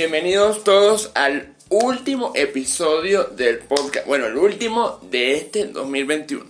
Bienvenidos todos al último episodio del podcast. Bueno, el último de este 2021.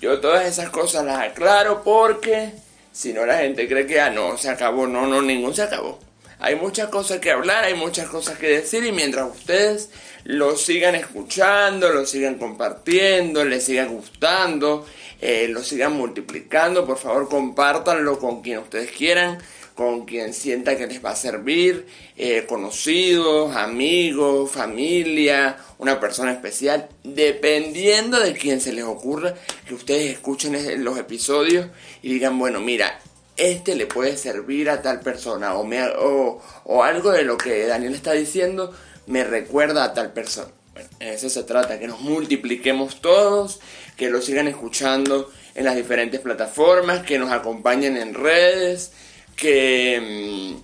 Yo todas esas cosas las aclaro porque si no la gente cree que ah, no, se acabó. No, no, ningún se acabó. Hay muchas cosas que hablar, hay muchas cosas que decir y mientras ustedes lo sigan escuchando, lo sigan compartiendo, les sigan gustando, eh, lo sigan multiplicando, por favor compártanlo con quien ustedes quieran con quien sienta que les va a servir, eh, conocidos, amigos, familia, una persona especial, dependiendo de quien se les ocurra que ustedes escuchen los episodios y digan, bueno, mira, este le puede servir a tal persona o, me, o, o algo de lo que Daniel está diciendo me recuerda a tal persona. Bueno, en eso se trata, que nos multipliquemos todos, que lo sigan escuchando en las diferentes plataformas, que nos acompañen en redes, que mm,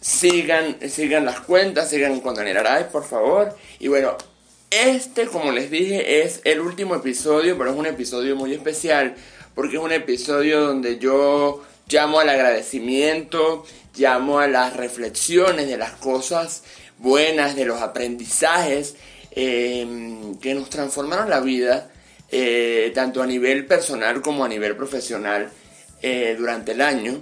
sigan, sigan las cuentas, sigan con Daniel Aray, por favor. Y bueno, este, como les dije, es el último episodio, pero es un episodio muy especial, porque es un episodio donde yo llamo al agradecimiento, llamo a las reflexiones de las cosas buenas, de los aprendizajes em, que nos transformaron la vida, eh, tanto a nivel personal como a nivel profesional eh, durante el año.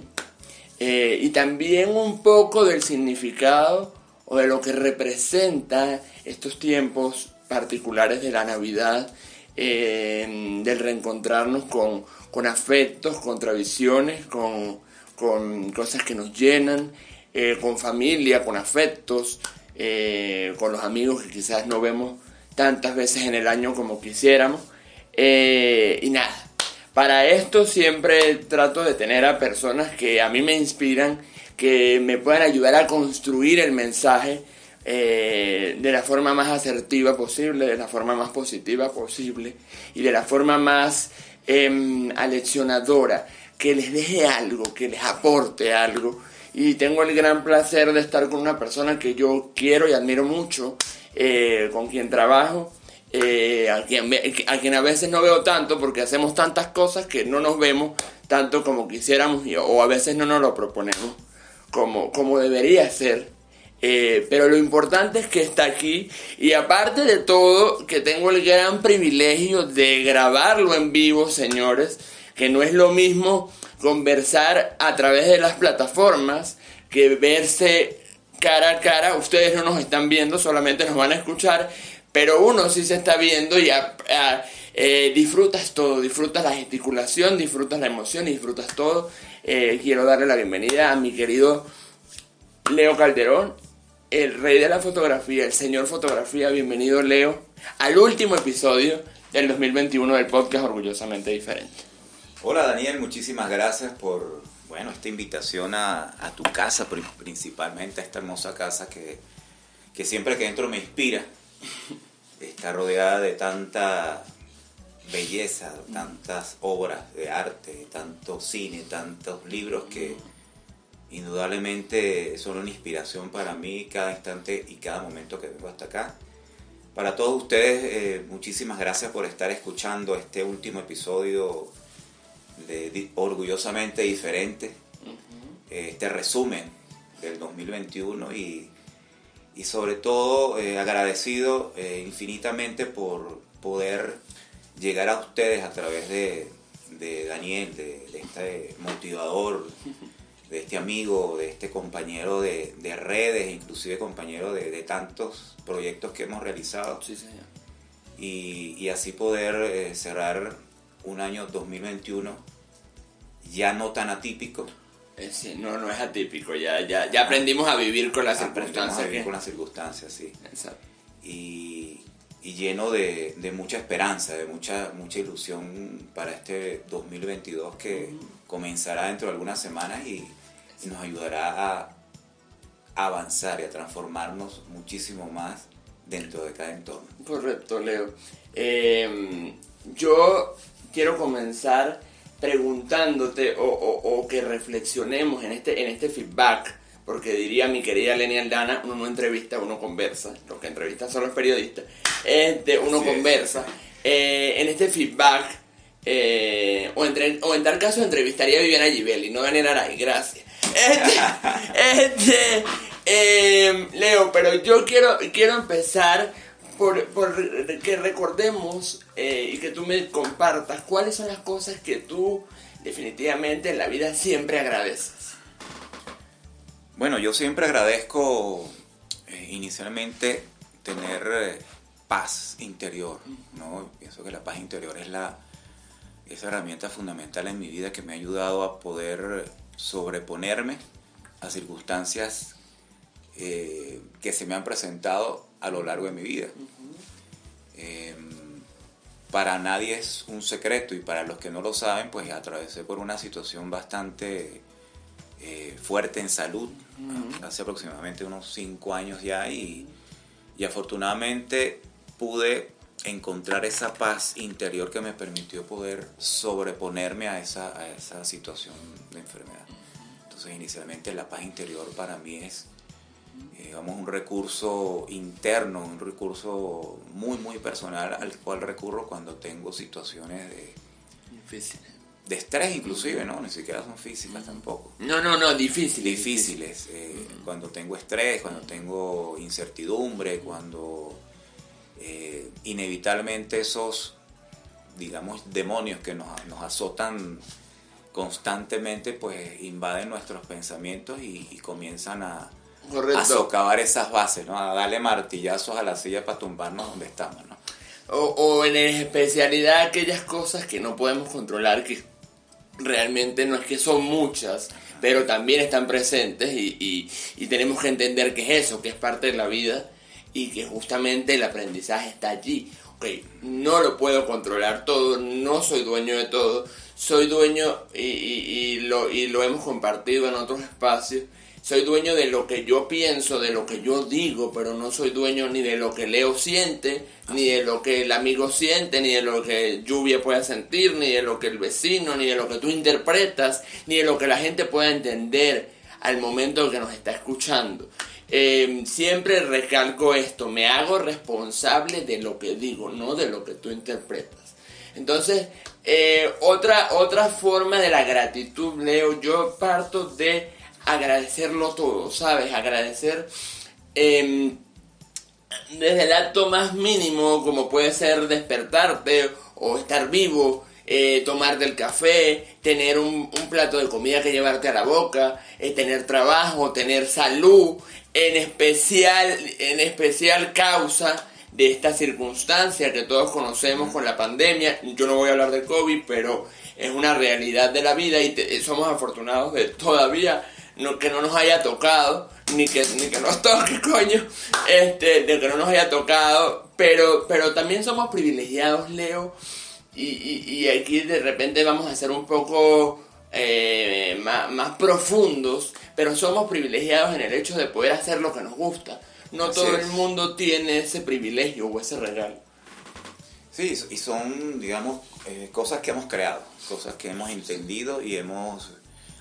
Eh, y también un poco del significado o de lo que representa estos tiempos particulares de la Navidad, eh, del reencontrarnos con, con, afectos, con tradiciones, con, con, cosas que nos llenan, eh, con familia, con afectos, con los amigos que quizás no vemos tantas veces en el año como quisiéramos. y nada, para esto siempre trato de tener a personas que a mí me inspiran, que me puedan ayudar a construir el mensaje eh, de la forma más asertiva posible, de la forma más positiva posible y de la forma más eh, aleccionadora, que les deje algo, que les aporte algo. Y tengo el gran placer de estar con una persona que yo quiero y admiro mucho, eh, con quien trabajo eh, a, quien, a quien a veces no veo tanto porque hacemos tantas cosas que no nos vemos tanto como quisiéramos o a veces no nos lo proponemos como, como debería ser. Eh, pero lo importante es que está aquí y aparte de todo que tengo el gran privilegio de grabarlo en vivo, señores, que no es lo mismo conversar a través de las plataformas que verse cara a cara. Ustedes no nos están viendo, solamente nos van a escuchar pero uno sí se está viendo y eh, disfrutas todo, disfrutas la gesticulación, disfrutas la emoción disfrutas todo. Eh, quiero darle la bienvenida a mi querido Leo Calderón, el rey de la fotografía, el señor fotografía. Bienvenido Leo al último episodio del 2021 del podcast Orgullosamente Diferente. Hola Daniel, muchísimas gracias por bueno, esta invitación a, tu casa, principalmente a esta hermosa casa que, que siempre que entro me inspira está rodeada de tanta belleza, tantas obras de arte, tanto cine, tantos libros que indudablemente son una inspiración para mí cada instante y cada momento que vengo hasta acá. Para todos ustedes, eh, muchísimas gracias por estar escuchando este último episodio de Orgullosamente Diferente, este resumen del 2021 y y sobre todo eh, agradecido eh, infinitamente por poder llegar a ustedes a través de, Daniel, de, este motivador, de este amigo, de este compañero de, redes, inclusive compañero de, tantos proyectos que hemos realizado. Y, así poder eh, cerrar un año 2021 ya no tan atípico, eh, no, no es atípico, ya, ya, ya aprendimos a vivir con las circunstancias. con las circunstancias, sí. Y, lleno de, mucha esperanza, de mucha, mucha ilusión para este 2022 que comenzará dentro de algunas semanas y, nos ayudará avanzar y a transformarnos muchísimo más dentro de cada entorno. Correcto, Leo. Em, yo quiero comenzar preguntándote o, que reflexionemos en este, en este feedback, porque diría mi querida Leni Aldana, uno no entrevista, uno conversa, los que entrevistan son los periodistas, este, uno conversa. Eh, en este feedback, eh, o, entre, o en tal caso entrevistaría a Viviana Givelli, no Daniel Aray, gracias. Este, este em, Leo, pero yo quiero, quiero empezar por, por que recordemos eh, y que tú me compartas cuáles son las cosas que tú definitivamente en la vida siempre agradeces. Bueno, yo siempre agradezco eh, inicialmente tener eh, paz interior, ¿no? Pienso que la paz interior es la esa herramienta fundamental en mi vida que me ha ayudado a poder sobreponerme a circunstancias que se me han presentado a lo largo de mi vida. Em, para nadie es un secreto y para los que no lo saben, pues atravesé por una situación bastante eh, fuerte en salud, hace aproximadamente unos cinco años ya y, afortunadamente pude encontrar esa paz interior que me permitió poder sobreponerme a esa, a esa situación de enfermedad. Entonces inicialmente la paz interior para mí es digamos, un recurso interno, un recurso muy, muy personal al cual recurro cuando tengo situaciones de, de estrés inclusive, ¿no? Ni siquiera son físicas tampoco. No, no, no, difíciles. Difíciles. Eh, cuando tengo estrés, cuando tengo incertidumbre, cuando eh, inevitablemente esos, digamos, demonios que nos, nos, azotan constantemente, pues invaden nuestros pensamientos y comienzan a a socavar esas bases, ¿no? A darle martillazos a la silla para tumbarnos donde estamos, ¿no? O, en especialidad aquellas cosas que no podemos controlar, que realmente no es que son muchas, pero también están presentes y, tenemos que entender que es eso, que es parte de la vida y que justamente el aprendizaje está allí. Okay, no lo puedo controlar todo, no soy dueño de todo, soy dueño y, lo, y lo hemos compartido en otros espacios soy dueño de lo que yo pienso, de lo que yo digo, pero no soy dueño ni de lo que Leo siente, ni de lo que el amigo siente, ni de lo que Lluvia pueda sentir, ni de lo que el vecino, ni de lo que tú interpretas, ni de lo que la gente pueda entender al momento que nos está escuchando. Em, siempre recalco esto, me hago responsable de lo que digo, no de lo que tú interpretas. Entonces, eh, otra, otra forma de la gratitud, Leo, yo parto de agradecerlo todo, ¿sabes? Agradecer em, desde el acto más mínimo, como puede ser despertarte o estar vivo, eh, tomarte el café, tener un, plato de comida que llevarte a la boca, eh, tener trabajo, tener salud, en especial, en especial causa de esta circunstancia que todos conocemos con la pandemia. Yo no voy a hablar de COVID, pero es una realidad de la vida y somos afortunados de todavía no, que no nos haya tocado, ni que, ni que nos toque, coño, este, de que no nos haya tocado, pero, pero también somos privilegiados, Leo, y, y, aquí de repente vamos a ser un poco eh, más, profundos, pero somos privilegiados en el hecho de poder hacer lo que nos gusta. No todo el mundo tiene ese privilegio o ese regalo. Sí, y son, digamos, eh, cosas que hemos creado, cosas que hemos entendido y hemos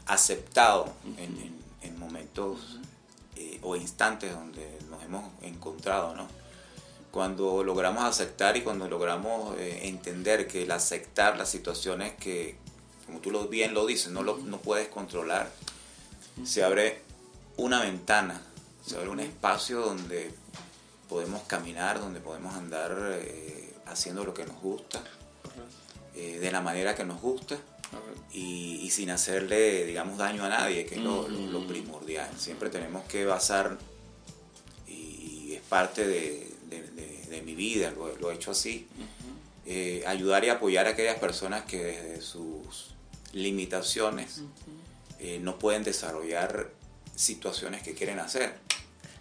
aceptado en, momentos eh, o instantes donde nos hemos encontrado, ¿no? Cuando logramos aceptar y cuando logramos eh, entender que el aceptar las situaciones que, como tú lo, bien lo dices, no, lo, no puedes controlar, se abre una ventana, se abre un espacio donde podemos caminar, donde podemos andar eh, haciendo lo que nos gusta, de la manera que nos gusta y, sin hacerle, digamos, daño a nadie, que es lo, primordial. Siempre tenemos que basar, y, es parte de, mi vida, lo, he hecho así, eh, ayudar y apoyar a aquellas personas que desde sus limitaciones eh, no pueden desarrollar situaciones que quieren hacer.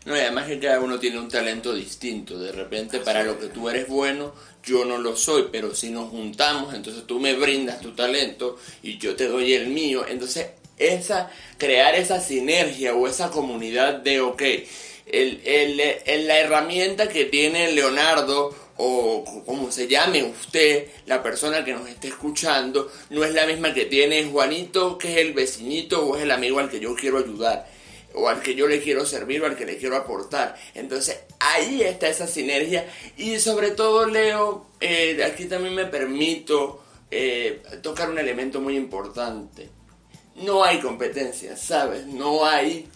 No, y además que cada uno tiene un talento distinto. De repente, para lo que tú eres bueno, yo no lo soy, pero si nos juntamos, entonces tú me brindas tu talento y yo te doy el mío. Entonces, esa, crear esa sinergia o esa comunidad de, ok, el, el, la herramienta que tiene Leonardo o como se llame usted, la persona que nos esté escuchando, no es la misma que tiene Juanito, que es el vecinito o es el amigo al que yo quiero ayudar, o al que yo le quiero servir o al que le quiero aportar. Entonces ahí está esa sinergia y sobre todo Leo, eh, aquí también me permito eh, tocar un elemento muy importante. No hay competencia, ¿sabes? No hay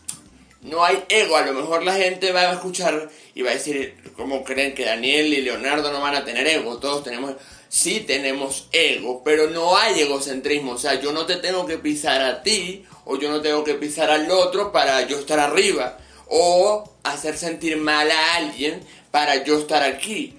no hay ego. A lo mejor la gente va a escuchar y va a decir, ¿cómo creen que Daniel y Leonardo no van a tener ego? Todos tenemos, sí tenemos ego, pero no hay egocentrismo. O sea, yo no te tengo que pisar a ti o yo no tengo que pisar al otro para yo estar arriba o hacer sentir mal a alguien para yo estar aquí.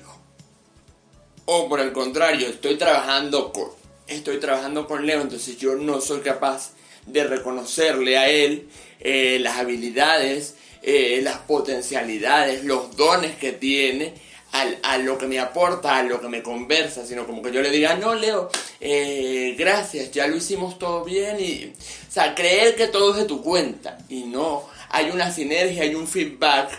O por el contrario, estoy trabajando con, estoy trabajando con Leo, entonces yo no soy capaz de reconocerle a él eh, las habilidades, eh, las potencialidades, los dones que tiene, a lo que me aporta, a lo que me conversa, sino como que yo le diga, no, Leo, eh, gracias, ya lo hicimos todo bien y, o sea, creer que todo es de tu cuenta y no, hay una sinergia, hay un feedback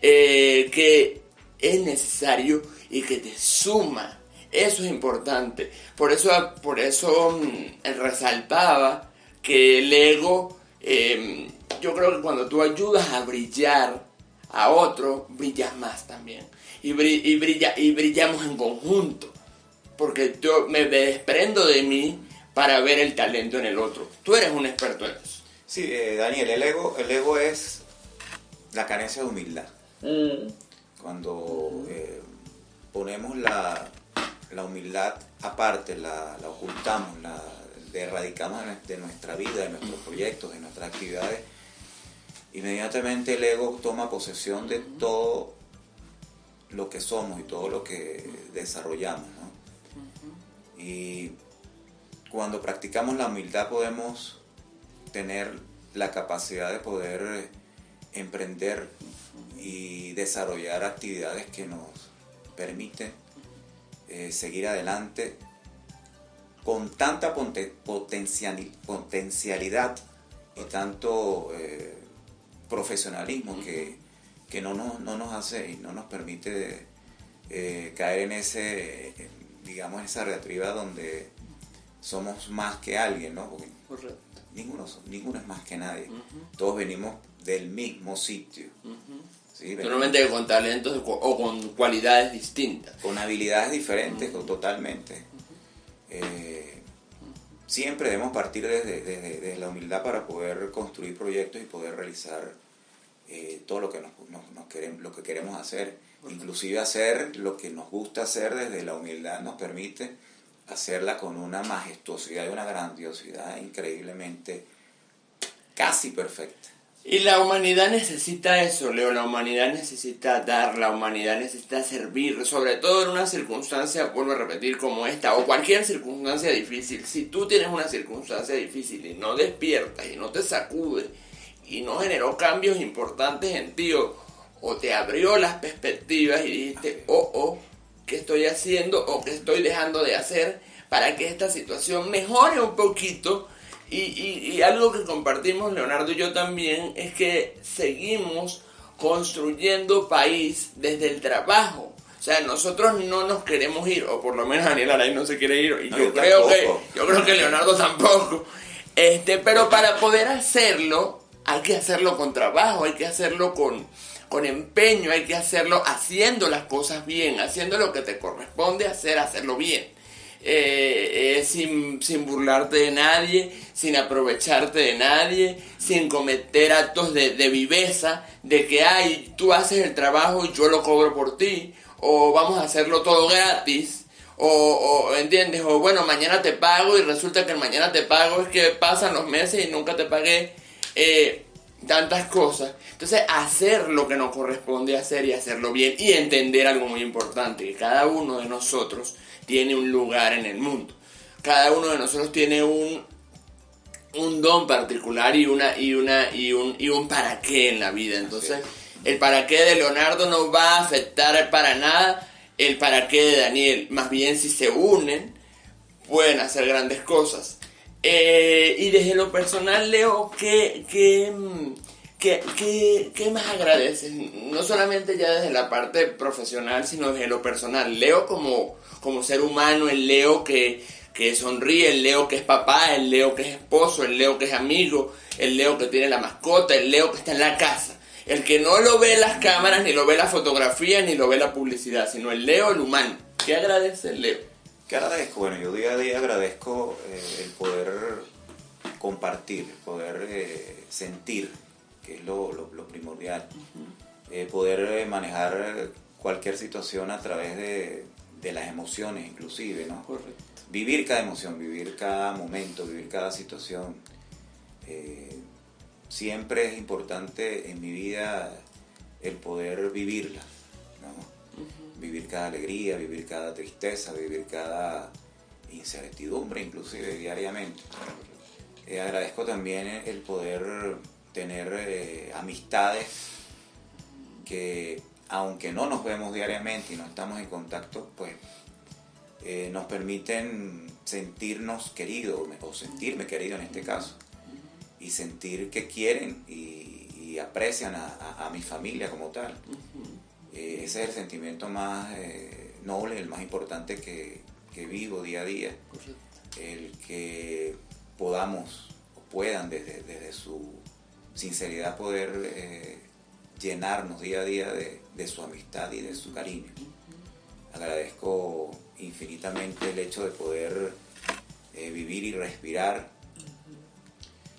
que es necesario y que te suma. Eso es importante. Por eso, por eso mm, resaltaba que el ego em, yo creo que cuando tú ayudas a brillar a otro, brillas más también. Y, brilla, y brillamos en conjunto. Porque yo me desprendo de mí para ver el talento en el otro. Tú eres un experto en eso. Sí, eh, Daniel, el ego, el ego es la carencia de humildad. Mm. Cuando eh, ponemos la, humildad aparte, la, la ocultamos, la erradicamos de nuestra vida, de nuestros proyectos, de nuestras actividades, inmediatamente el ego toma posesión de todo lo que somos y todo lo que desarrollamos. Y cuando practicamos la humildad podemos tener la capacidad de poder emprender y desarrollar actividades que nos permiten eh, seguir adelante con tanta potencialidad y tanto eh, profesionalismo que, no, nos, no nos hace y no nos permite eh, caer en ese, digamos, en esa reatriba donde somos más que alguien, ¿no? Correcto. Ninguno, ninguno es más que nadie. Todos venimos del mismo sitio. Solamente con talentos o con cualidades distintas. Con habilidades diferentes, totalmente. Eh, siempre debemos partir desde, la humildad para poder construir proyectos y poder realizar eh, todo lo que, nos, queremos, lo que queremos hacer. Inclusive hacer lo que nos gusta hacer desde la humildad nos permite hacerla con una majestuosidad y una grandiosidad increíblemente casi perfecta. Y la humanidad necesita eso, Leo, la humanidad necesita dar, la humanidad necesita servir, sobre todo en una circunstancia, vuelvo a repetir, como esta, o cualquier circunstancia difícil. Si tú tienes una circunstancia difícil y no despiertas y no te sacude y no generó cambios importantes en ti, o, o te abrió las perspectivas y dijiste, oh, oh, ¿qué estoy haciendo o qué estoy dejando de hacer para que esta situación mejore un poquito? Y, y, algo que compartimos Leonardo y yo también es que seguimos construyendo país desde el trabajo. O sea, nosotros no nos queremos ir, o por lo menos Daniel Aray no se quiere ir, y yo, creo que, yo creo que Leonardo tampoco. Este, pero para poder hacerlo, hay que hacerlo con trabajo, hay que hacerlo con, con empeño, hay que hacerlo haciendo las cosas bien, haciendo lo que te corresponde hacer, hacerlo bien. Eh, eh, sin, sin, burlarte de nadie, sin aprovecharte de nadie, sin cometer actos de, viveza, de que, ay, tú haces el trabajo y yo lo cobro por ti, o vamos a hacerlo todo gratis, o, o, ¿entiendes? O bueno, mañana te pago y resulta que el mañana te pago es que pasan los meses y nunca te pagué eh, tantas cosas. Entonces, hacer lo que nos corresponde hacer y hacerlo bien y entender algo muy importante, que cada uno de nosotros tiene un lugar en el mundo. Cada uno de nosotros tiene un, un don particular y una y una y un y un para qué en la vida. Entonces, el para qué de Leonardo no va a afectar para nada el para qué de Daniel. Más bien si se unen pueden hacer grandes cosas. Eh, y desde lo personal, Leo, ¿qué, qué, qué, qué, más agradeces? No solamente ya desde la parte profesional, sino desde lo personal. Leo como, como ser humano, el Leo que, que sonríe, el Leo que es papá, el Leo que es esposo, el Leo que es amigo, el Leo que tiene la mascota, el Leo que está en la casa. El que no lo ve las cámaras, ni lo ve la fotografía, ni lo ve la publicidad, sino el Leo, el humano. ¿Qué agradece el Leo? ¿Qué agradezco? Bueno, yo día a día agradezco eh, el poder compartir, el poder eh, sentir, que es lo, primordial, eh, poder manejar cualquier situación a través de, las emociones inclusive, ¿no? Correcto. Vivir cada emoción, vivir cada momento, vivir cada situación. siempre es importante en mi vida el poder vivirla. Vivir cada alegría, vivir cada tristeza, vivir cada incertidumbre, inclusive diariamente. Eh, agradezco también el poder tener eh, amistades que aunque no nos vemos diariamente y no estamos en contacto, pues eh, nos permiten sentirnos queridos o sentirme querido en este caso y sentir que quieren y, aprecian a, mi familia como tal. Eh, ese es el sentimiento más eh, noble, el más importante que, vivo día a día. El que podamos o puedan desde, su sinceridad poder eh, llenarnos día a día de, su amistad y de su cariño. Agradezco infinitamente el hecho de poder vivir y respirar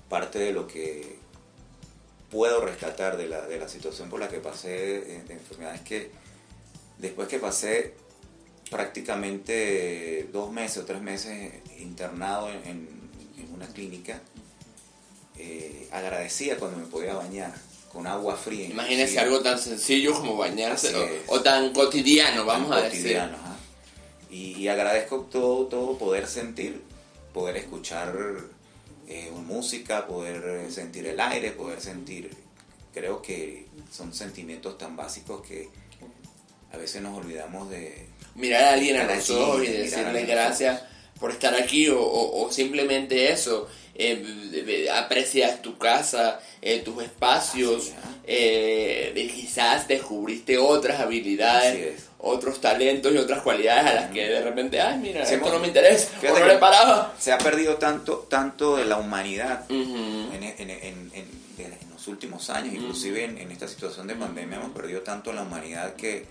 parte de lo que puedo rescatar de la, de la situación por la que pasé de enfermedades que después que pasé prácticamente dos meses o tres meses internado en, una clínica, eh, agradecía cuando me podía bañar con agua fría. Imagínese algo tan sencillo como bañarse o, tan cotidiano, vamos a decir. Y, y, agradezco todo, todo poder sentir, poder escuchar eh, música, poder eh, sentir el aire, poder sentir, creo que son sentimientos tan básicos que a veces nos olvidamos de... Mirar a alguien a los ojos y decirle gracias por estar aquí o, simplemente eso, eh, aprecias tu casa, eh, tus espacios, eh, quizás descubriste otras habilidades, otros talentos y otras cualidades a las que de repente, ay, mira, esto no me interesa, no le paraba. Se ha perdido tanto, tanto de la humanidad en, los últimos años, inclusive en, esta situación de pandemia hemos perdido tanto la humanidad que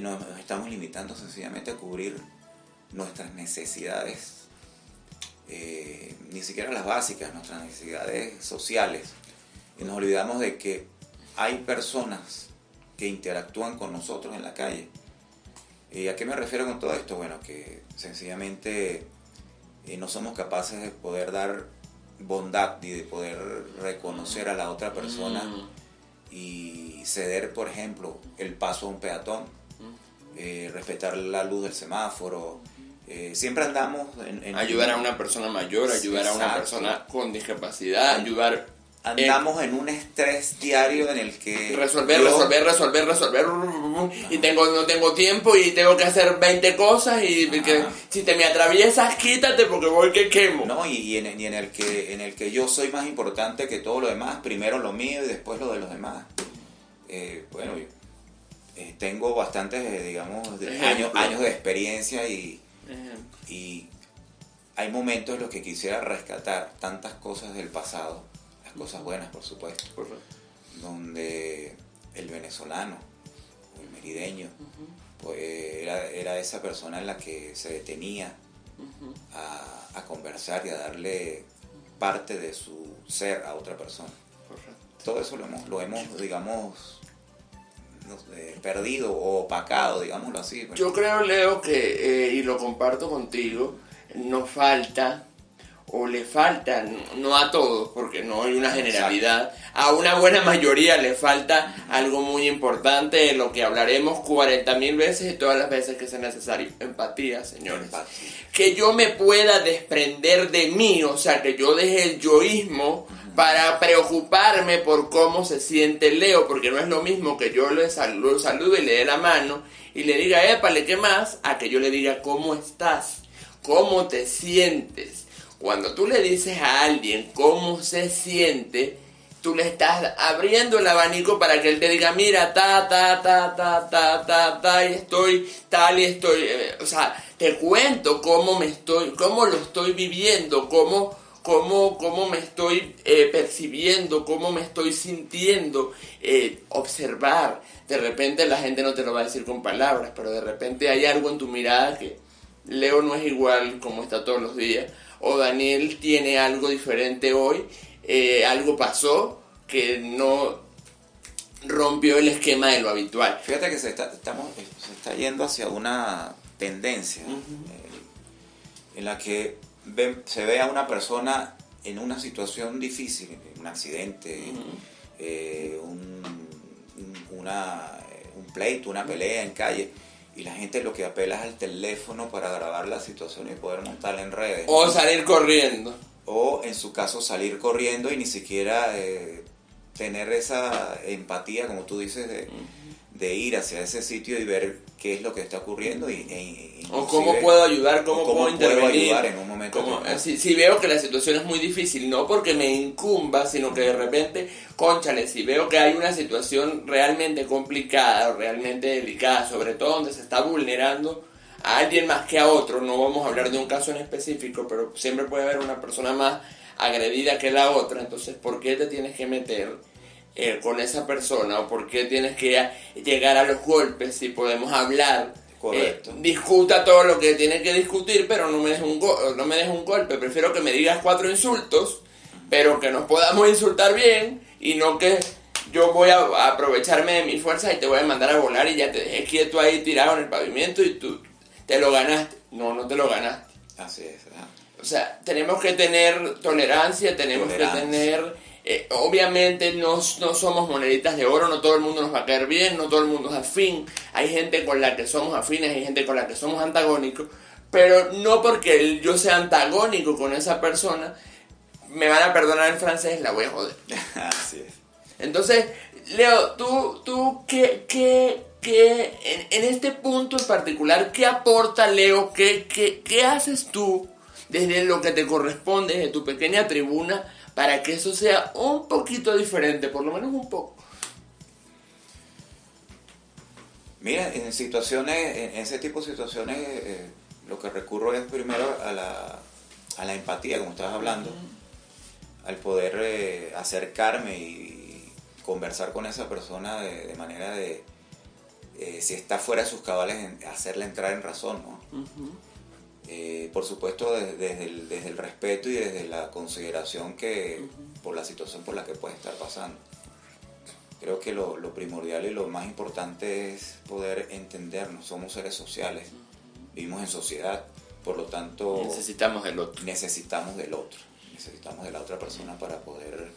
nos estamos limitando sencillamente a cubrir nuestras necesidades, eh, ni siquiera las básicas, nuestras necesidades sociales. Y nos olvidamos de que hay personas que interactúan con nosotros en la calle. ¿Y a qué me refiero con todo esto? Bueno, que sencillamente eh, no somos capaces de poder dar bondad y de poder reconocer a la otra persona mm. y ceder, por ejemplo, el paso a un peatón, mm. eh, respetar la luz del semáforo, eh, siempre andamos en, Ayudar a una persona mayor, ayudar a una persona con discapacidad, ayudar... Andamos en, un estrés diario en el que... Resolver, resolver, resolver, resolver, y tengo, no tengo tiempo y tengo que hacer 20 cosas y que, si te me atraviesas, quítate porque voy que quemo. No, y, en, el que, en el que yo soy más importante que todo lo demás, primero lo mío y después lo de los demás. Eh, bueno, eh, tengo bastantes, digamos, años, años de experiencia y y hay momentos en los que quisiera rescatar tantas cosas del pasado, cosas buenas por supuesto, donde el venezolano o el merideño pues era, esa persona en la que se detenía a, conversar y a darle parte de su ser a otra persona. Todo eso lo hemos, lo hemos digamos, perdido o opacado, digámoslo así. Pues. Yo creo, Leo, que, eh, y lo comparto contigo, nos falta, o le falta, no a todos, porque no hay una generalidad, a una buena mayoría le falta algo muy importante, de lo que hablaremos 40 mil veces y todas las veces que sea necesario. Empatía, señores. Que yo me pueda desprender de mí, o sea, que yo deje el yoísmo para preocuparme por cómo se siente Leo, porque no es lo mismo que yo le saludo, saludo y le dé la mano y le diga, épale, ¿qué más? A que yo le diga, ¿cómo estás? ¿Cómo te sientes? Cuando tú le dices a alguien cómo se siente, tú le estás abriendo el abanico para que él te diga, mira, ta, ta, ta, ta, ta, ta, ta, y estoy tal y estoy, eh, o sea, te cuento cómo me estoy, cómo lo estoy viviendo, cómo, cómo, cómo me estoy eh, percibiendo, cómo me estoy sintiendo, eh, observar. De repente la gente no te lo va a decir con palabras, pero de repente hay algo en tu mirada que Leo no es igual como está todos los días, o Daniel tiene algo diferente hoy, algo pasó que no rompió el esquema de lo habitual. Fíjate que se está, estamos, se está yendo hacia una tendencia eh, en la que se ve a una persona en una situación difícil, un accidente, eh, un, una, un pleito, una pelea en calle, y la gente lo que apela es al teléfono para grabar la situación y poder montarla en redes. O salir corriendo. O en su caso salir corriendo y ni siquiera eh, tener esa empatía, como tú dices, de, de, ir hacia ese sitio y ver qué es lo que está ocurriendo y, e, o cómo puedo ayudar, cómo, puedo intervenir. ayudar en un momento. si, si, veo que la situación es muy difícil, no porque me incumba, sino que de repente, conchale, si veo que hay una situación realmente complicada o realmente delicada, sobre todo donde se está vulnerando a alguien más que a otro, no vamos a hablar de un caso en específico, pero siempre puede haber una persona más agredida que la otra, entonces ¿por qué te tienes que meter eh, con esa persona o por qué tienes que llegar a los golpes si podemos hablar? Correcto. Eh, discuta todo lo que tiene que discutir, pero no me des un, no me des un golpe, prefiero que me digas cuatro insultos, pero que nos podamos insultar bien y no que yo voy a aprovecharme de mi fuerza y te voy a mandar a volar y ya te dejé quieto ahí tirado en el pavimento y tú te lo ganaste. No, no te lo ganaste. Así es. O sea, tenemos que tener tolerancia, tenemos que tener... Eh, obviamente no, no, somos moneditas de oro, no todo el mundo nos va a caer bien, no todo el mundo es afín. Hay gente con la que somos afines, hay gente con la que somos antagónicos, pero no porque yo sea antagónico con esa persona, me van a perdonar en francés, la voy a joder. Así es. Entonces, Leo, tú, tú ¿qué, qué, qué en, en, este punto en particular, qué aporta Leo? ¿Qué, qué, qué haces tú? desde lo que te corresponde, desde tu pequeña tribuna, para que eso sea un poquito diferente, por lo menos un poco. Mira, en situaciones, en ese tipo de situaciones, eh, lo que recurro es primero a la, a la empatía, como estabas hablando, al poder eh, acercarme y conversar con esa persona de, manera de, eh, si está fuera de sus cabales, hacerle entrar en razón, ¿no? Eh, por supuesto desde, el, desde, el, respeto y desde la consideración que por la situación por la que puede estar pasando. Creo que lo, primordial y lo más importante es poder entendernos, somos seres sociales, vivimos en sociedad, por lo tanto necesitamos del otro. Necesitamos del otro, necesitamos de la otra persona para poder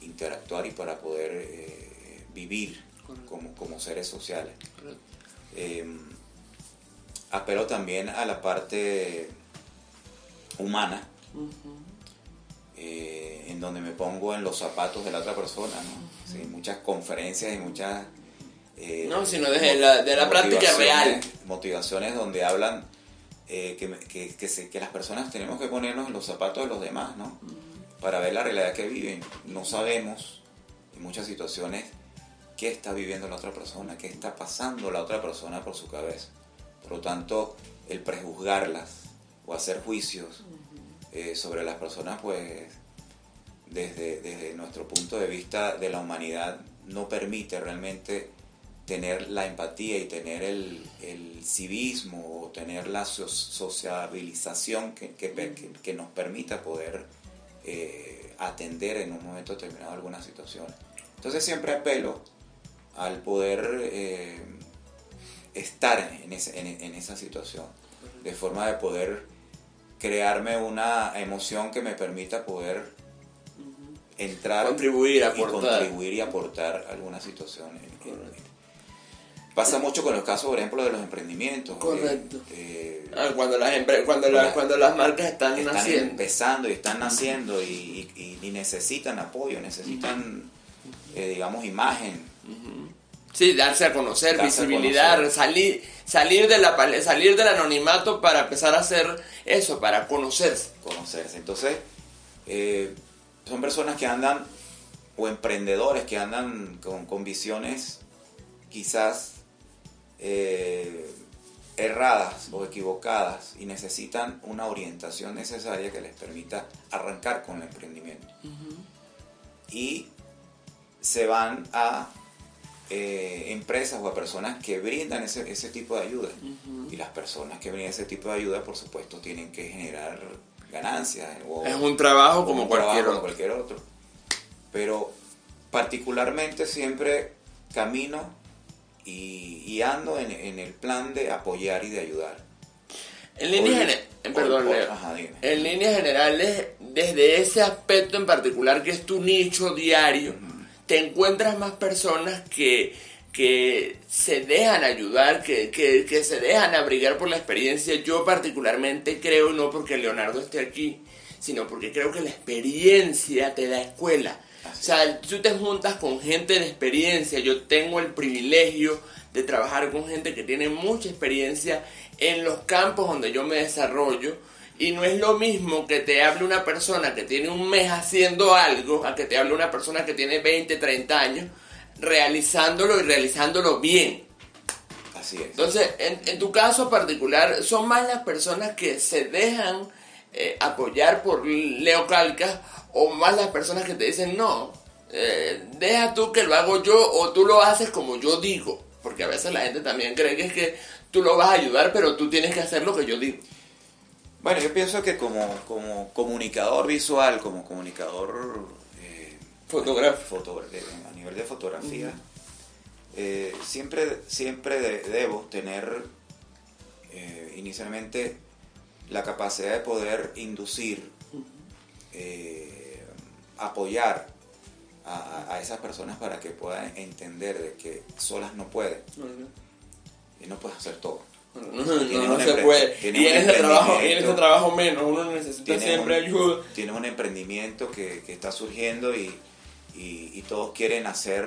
interactuar y para poder eh, vivir como, como, seres sociales apelo también a la parte humana, eh, en donde me pongo en los zapatos de la otra persona, ¿no? muchas conferencias y muchas... Eh, no, sino desde la, de la práctica real. Motivaciones donde hablan eh, que, que, las personas tenemos que ponernos en los zapatos de los demás, ¿no? Para ver la realidad que viven. No sabemos en muchas situaciones qué está viviendo la otra persona, qué está pasando la otra persona por su cabeza. Por lo tanto, el prejuzgarlas o hacer juicios eh, sobre las personas, pues desde, desde nuestro punto de vista de la humanidad, no permite realmente tener la empatía y tener el, civismo o tener la sociabilización que, que, nos permita poder eh, atender en un momento determinado alguna situación. Entonces siempre apelo al poder eh, estar en, en, esa situación, de forma de poder crearme una emoción que me permita poder entrar contribuir, y contribuir y aportar alguna situación. Pasa mucho con los casos, por ejemplo, de los emprendimientos. Correcto. Eh, ah, cuando, las cuando, cuando las marcas están, están empezando y están naciendo y, necesitan apoyo, necesitan, eh, digamos, imagen Sí, darse a conocer, Darse a visibilidad, conocer. salir salir de la salir del anonimato para empezar a hacer eso, para conocerse. conocerse. Entonces, eh, son personas que andan, o emprendedores que andan con, con visiones quizás eh, erradas o equivocadas y necesitan una orientación necesaria que les permita arrancar con el emprendimiento. Y se van a eh, empresas o a personas que brindan ese, ese tipo de ayuda. Y las personas que brindan ese tipo de ayuda, por supuesto, tienen que generar ganancias. o- Es un trabajo como un cualquier trabajo otro. como cualquier otro. Pero particularmente siempre camino y, y ando en, en el plan de apoyar y de ayudar. En líneas, perdón, hoy- ajá, en líneas generales, desde ese aspecto en particular que es tu nicho diario, te encuentras más personas que, que se dejan ayudar, que, que, que se dejan abrigar por la experiencia. Yo particularmente creo, no porque Leonardo esté aquí, sino porque creo que la experiencia te da escuela. Así O sea, tú te juntas con gente de experiencia. Yo tengo el privilegio de trabajar con gente que tiene mucha experiencia en los campos donde yo me desarrollo. Y no es lo mismo que te hable una persona que tiene un mes haciendo algo a que te hable una persona que tiene 20, 30 años realizándolo y realizándolo bien. Así es. Entonces, en, en tu caso particular, son más las personas que se dejan eh, apoyar por Leo Calcas o más las personas que te dicen, no, eh, deja tú que lo hago yo o tú lo haces como yo digo. Porque a veces la gente también cree que es que tú lo vas a ayudar, pero tú tienes que hacer lo que yo digo. Bueno, yo pienso que como, como comunicador visual, como comunicador eh, Fotógrafo. a nivel de fotografía, eh, siempre, siempre de- debo tener eh, inicialmente la capacidad de poder inducir, eh, apoyar a, a- a esas personas para que puedan entender de que solas no pueden y no puedes hacer todo. No, no, no se puede. Y en este trabajo, y en este trabajo menos, uno necesita siempre un- ayuda. Tienes un emprendimiento que, que está surgiendo y, y- y todos quieren hacer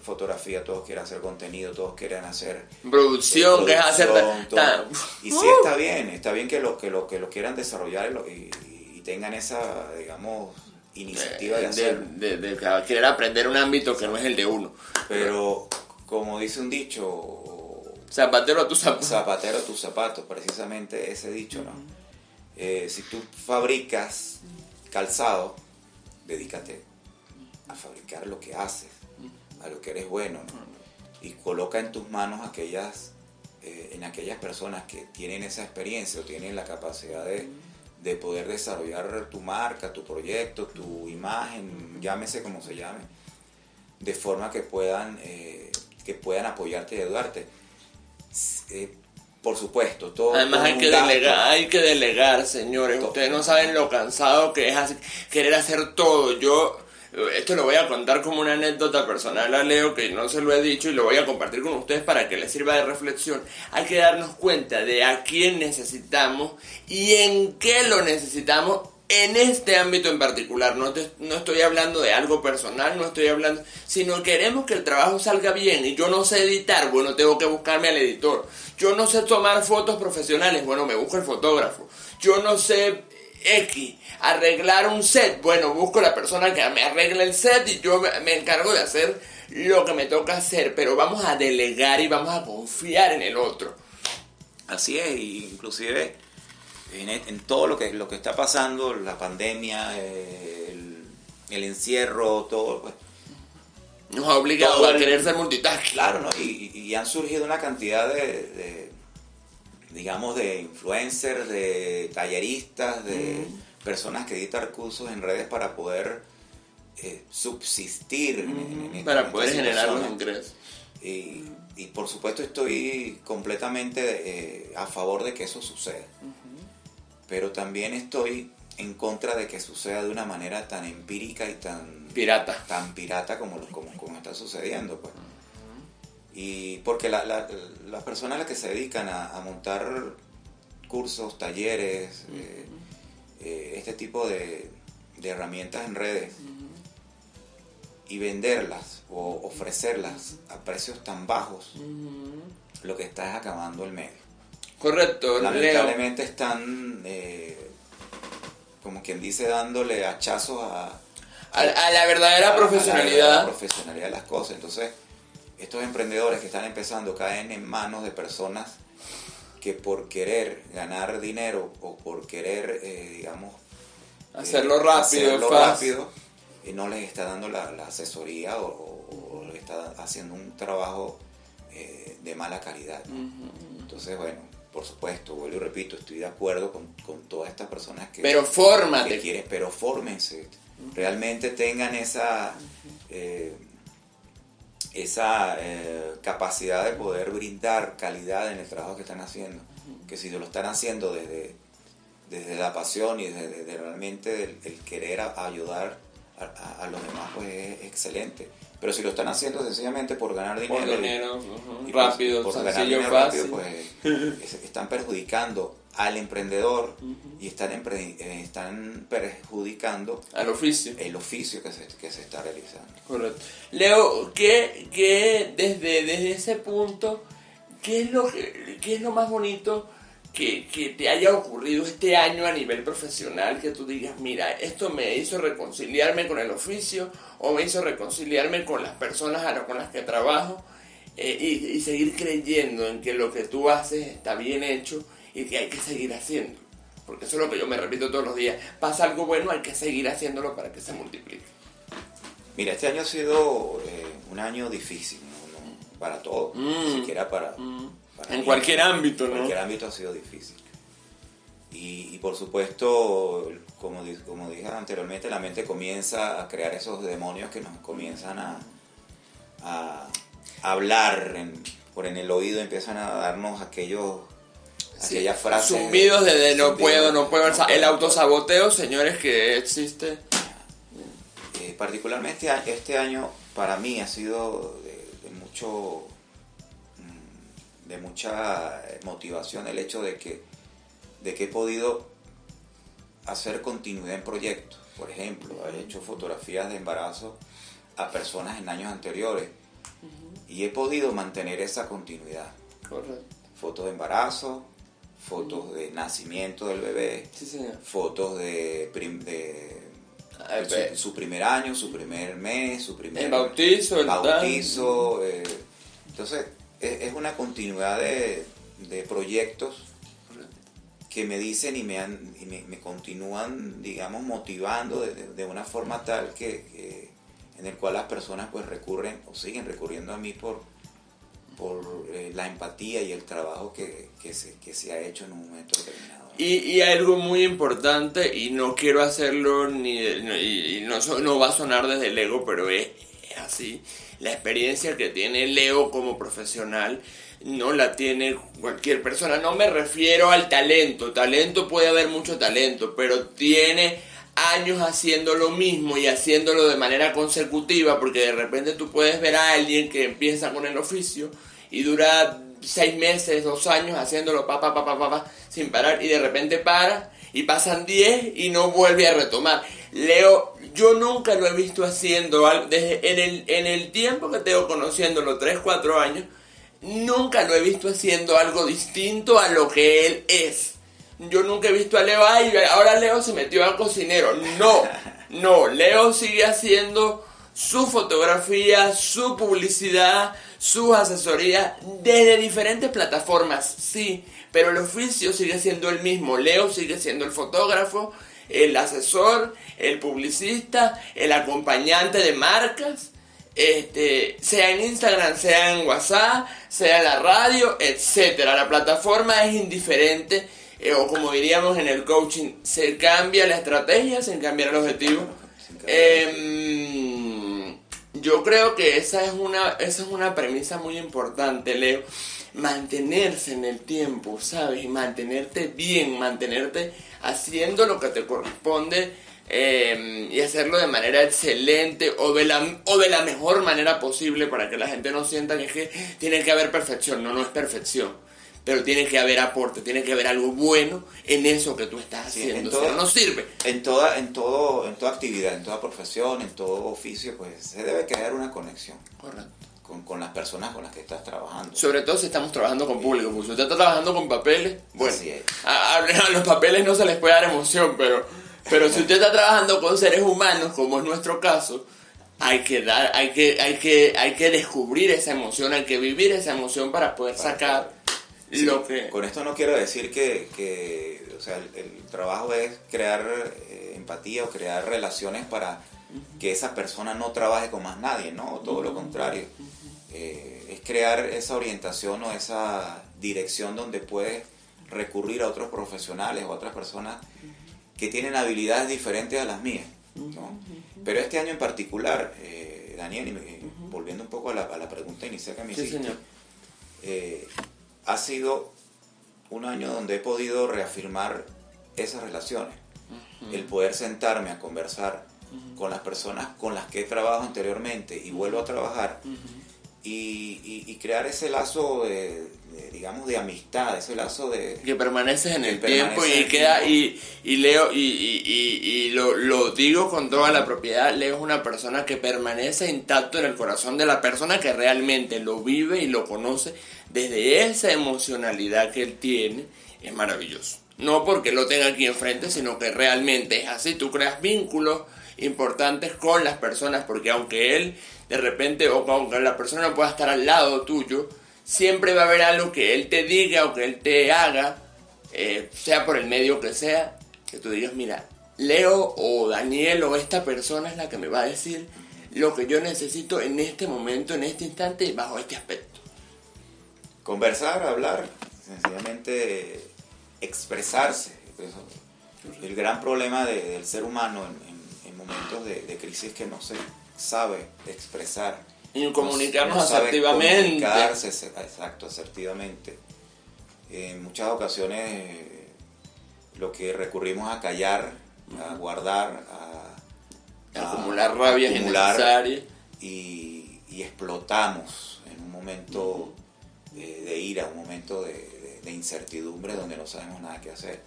fotografía, todos quieren hacer contenido, todos quieren hacer Producción, que es hacer... todo. Y sí está bien, está bien que lo que lo, que lo quieran desarrollar y, y- tengan esa, digamos, iniciativa de de, hacerlo. de- de querer aprender un ámbito que no es el de uno. Pero como dice un dicho, Zapatero a tu zapato. zapatero a tus zapatos, precisamente ese dicho, ¿no? Eh, si tú fabricas calzado, dedícate a fabricar lo que haces, a lo que eres bueno, ¿no? y coloca en tus manos aquellas, eh, en aquellas personas que tienen esa experiencia o tienen la capacidad de, de poder desarrollar tu marca, tu proyecto, tu imagen, llámese como se llame, de forma que puedan, eh, que puedan apoyarte y ayudarte. Eh, por supuesto, todo. Además hay que delegar, hay que delegar, señores. Todo. Ustedes no saben lo cansado que es hacer- querer hacer todo. Yo eh, esto lo voy a contar como una anécdota personal a Leo que no se lo he dicho y lo voy a compartir con ustedes para que les sirva de reflexión. Hay que darnos cuenta de a quién necesitamos y en qué lo necesitamos en este ámbito en particular. No, te- no estoy hablando de algo personal, no estoy hablando, sino queremos que el trabajo salga bien y yo no sé editar, bueno, tengo que buscarme al editor. Yo no sé tomar fotos profesionales, bueno, me busco el fotógrafo. Yo no sé X, arreglar un set, bueno, busco la persona que me arregle el set y yo me, encargo de hacer lo que me toca hacer, pero vamos a delegar y vamos a confiar en el otro. Así es, inclusive en, e- en todo lo que, lo que está pasando, la pandemia, eh, el, el encierro, todo, pues, Nos ha obligado Todo a el- querer ser multitasking. claro, ¿no? Y, y- han surgido una cantidad de, de, digamos, de influencers, de talleristas, de personas que editan cursos en redes para poder eh, subsistir en- en- en- para en poder generar los ingresos. Y, y por supuesto estoy completamente eh, a favor de que eso suceda. Pero también estoy en contra de que suceda de una manera tan empírica y tan, Pirata. tan pirata como, como, como está sucediendo. Pues. Y porque la- la- las personas a las que se dedican a, a montar cursos, talleres, eh, eh, este tipo de, de herramientas en redes y venderlas o ofrecerlas a precios tan bajos, lo que está es acabando el medio. Correcto, Leo. Lamentablemente están, eh, como quien dice, dándole hachazos a, A, a la verdadera a- a la profesionalidad. profesionalidad de las cosas. Entonces, estos emprendedores que están empezando caen en manos de personas que por querer ganar dinero o por querer, eh, digamos, eh, Hacerlo rápido, hacerlo fast. rápido, eh, no les está dando la, la asesoría o, o- o le está haciendo un trabajo eh, de mala calidad. ¿no? Entonces, bueno, por supuesto, vuelvo y repito, estoy de acuerdo con, con todas estas personas que, Pero que fórmate. quieren, pero fórmense, realmente tengan esa, eh, esa eh, capacidad de poder brindar calidad en el trabajo que están haciendo, que si lo están haciendo desde, desde la pasión y desde, desde realmente el, el querer ayudar a, a- a los demás, pues es excelente. Pero si lo están haciendo sencillamente por ganar dinero, Por y- dinero, y rápido, por ganar sencillo, dinero fácil. rápido, pues es- están perjudicando al emprendedor y están, empre- eh, están perjudicando Al oficio. el oficio que se, que se está realizando. Correcto. Leo, ¿qué, qué desde, desde ese punto, qué es lo, qué es lo más bonito que, que te haya ocurrido este año a nivel profesional? Que tú digas, mira, esto me hizo reconciliarme con el oficio o me hizo reconciliarme con las personas con las que trabajo eh, y, y seguir creyendo en que lo que tú haces está bien hecho y que hay que seguir haciendo. Porque eso es lo que yo me repito todos los días. Pasa algo bueno, hay que seguir haciéndolo para que se multiplique. Mira, este año ha sido eh, un año difícil ¿no? Para todos, Mm. ni siquiera para, para En mí. cualquier ámbito, En ¿no? cualquier ámbito ha sido difícil. Y, y por supuesto, como, como dije anteriormente, la mente comienza a crear esos demonios que nos comienzan a, a hablar en- por en el oído, empiezan a darnos aquellos, Sí, aquellas frases. Zumbidos de, de no puedo, no puedo. El, autosaboteo, señores, que existe. Eh, particularmente este año para mí ha sido de, de mucho de mucha motivación el hecho de que de que he podido hacer continuidad en proyectos por ejemplo he hecho fotografías de embarazo a personas en años anteriores y he podido mantener esa continuidad Correcto. fotos de embarazo fotos de nacimiento del bebé Sí, señor. fotos de, prim- de su, primer año, su primer mes, su primer El bautizo, el bautizo. eh, entonces, es, es una continuidad de, de proyectos que me dicen y me, han, y me, me continúan, digamos, motivando de, de- una forma tal que, que- en el cual las personas pues recurren o siguen recurriendo a mí por, por eh, la empatía y el trabajo que, que se, que se ha hecho en un momento determinado. Y, y algo muy importante, y no quiero hacerlo ni, y, y no, no va a sonar desde el ego, pero es, es así. La experiencia que tiene Leo como profesional no la tiene cualquier persona. No me refiero al talento. Talento puede haber mucho talento, pero tiene años haciendo lo mismo y haciéndolo de manera consecutiva, porque de repente tú puedes ver a alguien que empieza con el oficio y dura seis meses, dos años haciéndolo pa, pa, pa, pa, pa, pa, sin parar y de repente para y pasan diez y no vuelve a retomar. Leo, yo nunca lo he visto haciendo algo, desde en el, tiempo que tengo conociéndolo, tres, cuatro años, nunca lo he visto haciendo algo distinto a lo que él es. Yo nunca he visto a Leo, ay, ahora Leo se metió a cocinero. No, no, Leo sigue haciendo su fotografía, su publicidad, sus asesorías desde diferentes plataformas, sí, pero el oficio sigue siendo el mismo. Leo sigue siendo el fotógrafo, el asesor, el publicista, el acompañante de marcas, este, sea en Instagram, sea en WhatsApp, sea en la radio, etcétera. La plataforma es indiferente, eh, o como diríamos en el coaching, se cambia la estrategia sin cambiar el objetivo. Em, yo creo que esa es una, esa es una premisa muy importante, Leo. Mantenerse en el tiempo, ¿sabes? Y mantenerte bien, mantenerte haciendo lo que te corresponde eh, y hacerlo de manera excelente o de, la, o de la mejor manera posible para que la gente no sienta que, es que tiene que haber perfección. No, no es perfección. pero tiene que haber aporte, tiene que haber algo bueno en eso que tú estás haciendo. todo, no sirve. En toda, en todo, en toda actividad, en toda profesión, en todo oficio, pues se debe crear una conexión. Correcto. Con, las personas con las que estás trabajando. Sobre todo si estamos trabajando con público, porque si usted está trabajando con papeles, bueno, a, a, los papeles no se les puede dar emoción, pero, pero si usted está trabajando con seres humanos, como es nuestro caso, hay que dar, hay que, hay que, hay que descubrir esa emoción, hay que vivir esa emoción para poder sacar lo que... Con esto no quiero decir que, que o sea, el, trabajo es crear eh, empatía o crear relaciones para que esa persona no trabaje con más nadie, ¿no? todo lo contrario. Eh, es crear esa orientación o esa dirección donde puedes recurrir a otros profesionales o a otras personas que tienen habilidades diferentes a las mías. ¿no? Pero este año en particular, eh, Daniel, y volviendo un poco a la, a la, pregunta inicial que me hiciste, eh, ha sido un año donde he podido reafirmar esas relaciones. El poder sentarme a conversar con las personas con las que he trabajado anteriormente y vuelvo a trabajar y, crear ese lazo de, digamos, de amistad, ese lazo de... Que permaneces en el tiempo y queda, y, y, Leo, y, y lo, lo, digo con toda la propiedad, Leo es una persona que permanece intacto en el corazón de la persona que realmente lo vive y lo conoce desde esa emocionalidad que él tiene, es maravilloso. No porque lo tenga aquí enfrente, sino que realmente es así, tú creas vínculos importantes con las personas, porque aunque él de repente, o aunque la persona no pueda estar al lado tuyo, siempre va a haber algo que él te diga o que él te haga, eh, sea por el medio que sea, que tú digas, mira, Leo o Daniel o esta persona es la que me va a decir lo que yo necesito en este momento, en este instante, bajo este aspecto. Conversar, hablar, sencillamente expresarse. El gran problema del ser humano en, momentos de, de crisis que no se sabe expresar. Y comunicarnos asertivamente. Comunicarse, exacto, asertivamente. En muchas ocasiones eh, lo que recurrimos a callar, a guardar, a, acumular rabia innecesaria. Y, y, explotamos en un momento de, ira, un momento de, de, incertidumbre donde no sabemos nada que hacer.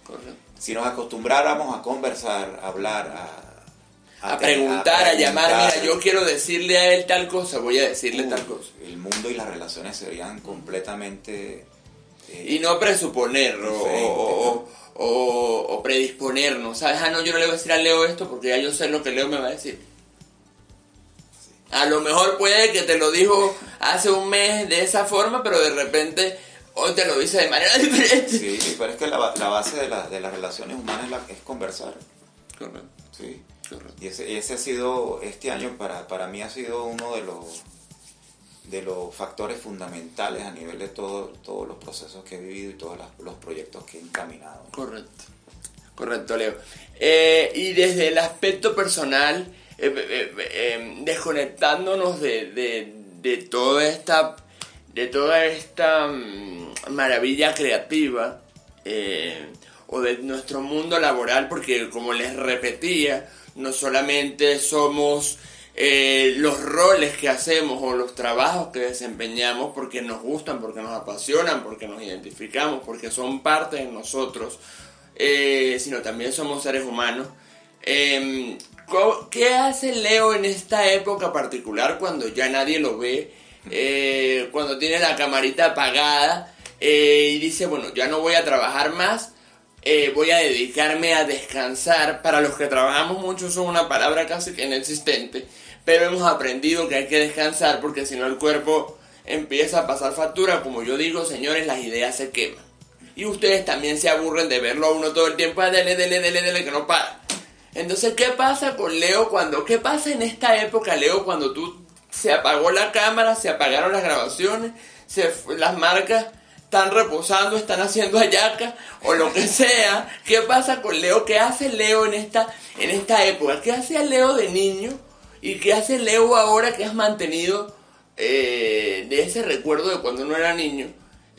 Si nos acostumbráramos a conversar, a hablar, a a, preguntar, a, llamar, mira, yo quiero decirle a él tal cosa, voy a decirle tal cosa. El mundo y las relaciones serían completamente... Eh, y no presuponer o, o, predisponernos, ¿sabes? Ah, no, yo no le voy a decir a Leo esto porque ya yo sé lo que Leo me va a decir. A lo mejor puede que te lo dijo hace un mes de esa forma, pero de repente hoy te lo dice de manera diferente. Sí, pero es que la, base de, de, las relaciones humanas es, es conversar. Correcto. Sí. Y ese, ha sido, este año para, para mí ha sido uno de los, de los factores fundamentales a nivel de todo, todos los procesos que he vivido y todos los proyectos que he encaminado. Correcto, correcto, Leo. Eh, y desde el aspecto personal, eh, eh, em, desconectándonos de, de, de, toda esta, de toda esta mm, maravilla creativa, o de nuestro mundo laboral, porque como les repetía, no solamente somos eh, los roles que hacemos o los trabajos que desempeñamos porque nos gustan, porque nos apasionan, porque nos identificamos, porque son parte de nosotros, eh, sino también somos seres humanos. Em, ¿Qué hace Leo en esta época particular cuando ya nadie lo ve? Eh, cuando tiene la camarita apagada y dice, bueno, ya no voy a trabajar más, eh, voy a dedicarme a descansar. Para los que trabajamos mucho son una palabra casi que inexistente, pero hemos aprendido que hay que descansar porque si no el cuerpo empieza a pasar factura. Como yo digo, señores, las ideas se queman. Y ustedes también se aburren de verlo a uno todo el tiempo, ah, dele, dele, dele, dele, que no para. Entonces, ¿qué pasa con Leo cuando, qué pasa en esta época, Leo, cuando tú se apagó la cámara, se apagaron las grabaciones, se, las marcas están reposando, están haciendo ayaca o lo que sea. ¿Qué pasa con Leo? ¿Qué hace Leo en esta, en esta época? ¿Qué hace Leo de niño? ¿Y qué hace Leo ahora que has mantenido eh, de ese recuerdo de cuando no era niño?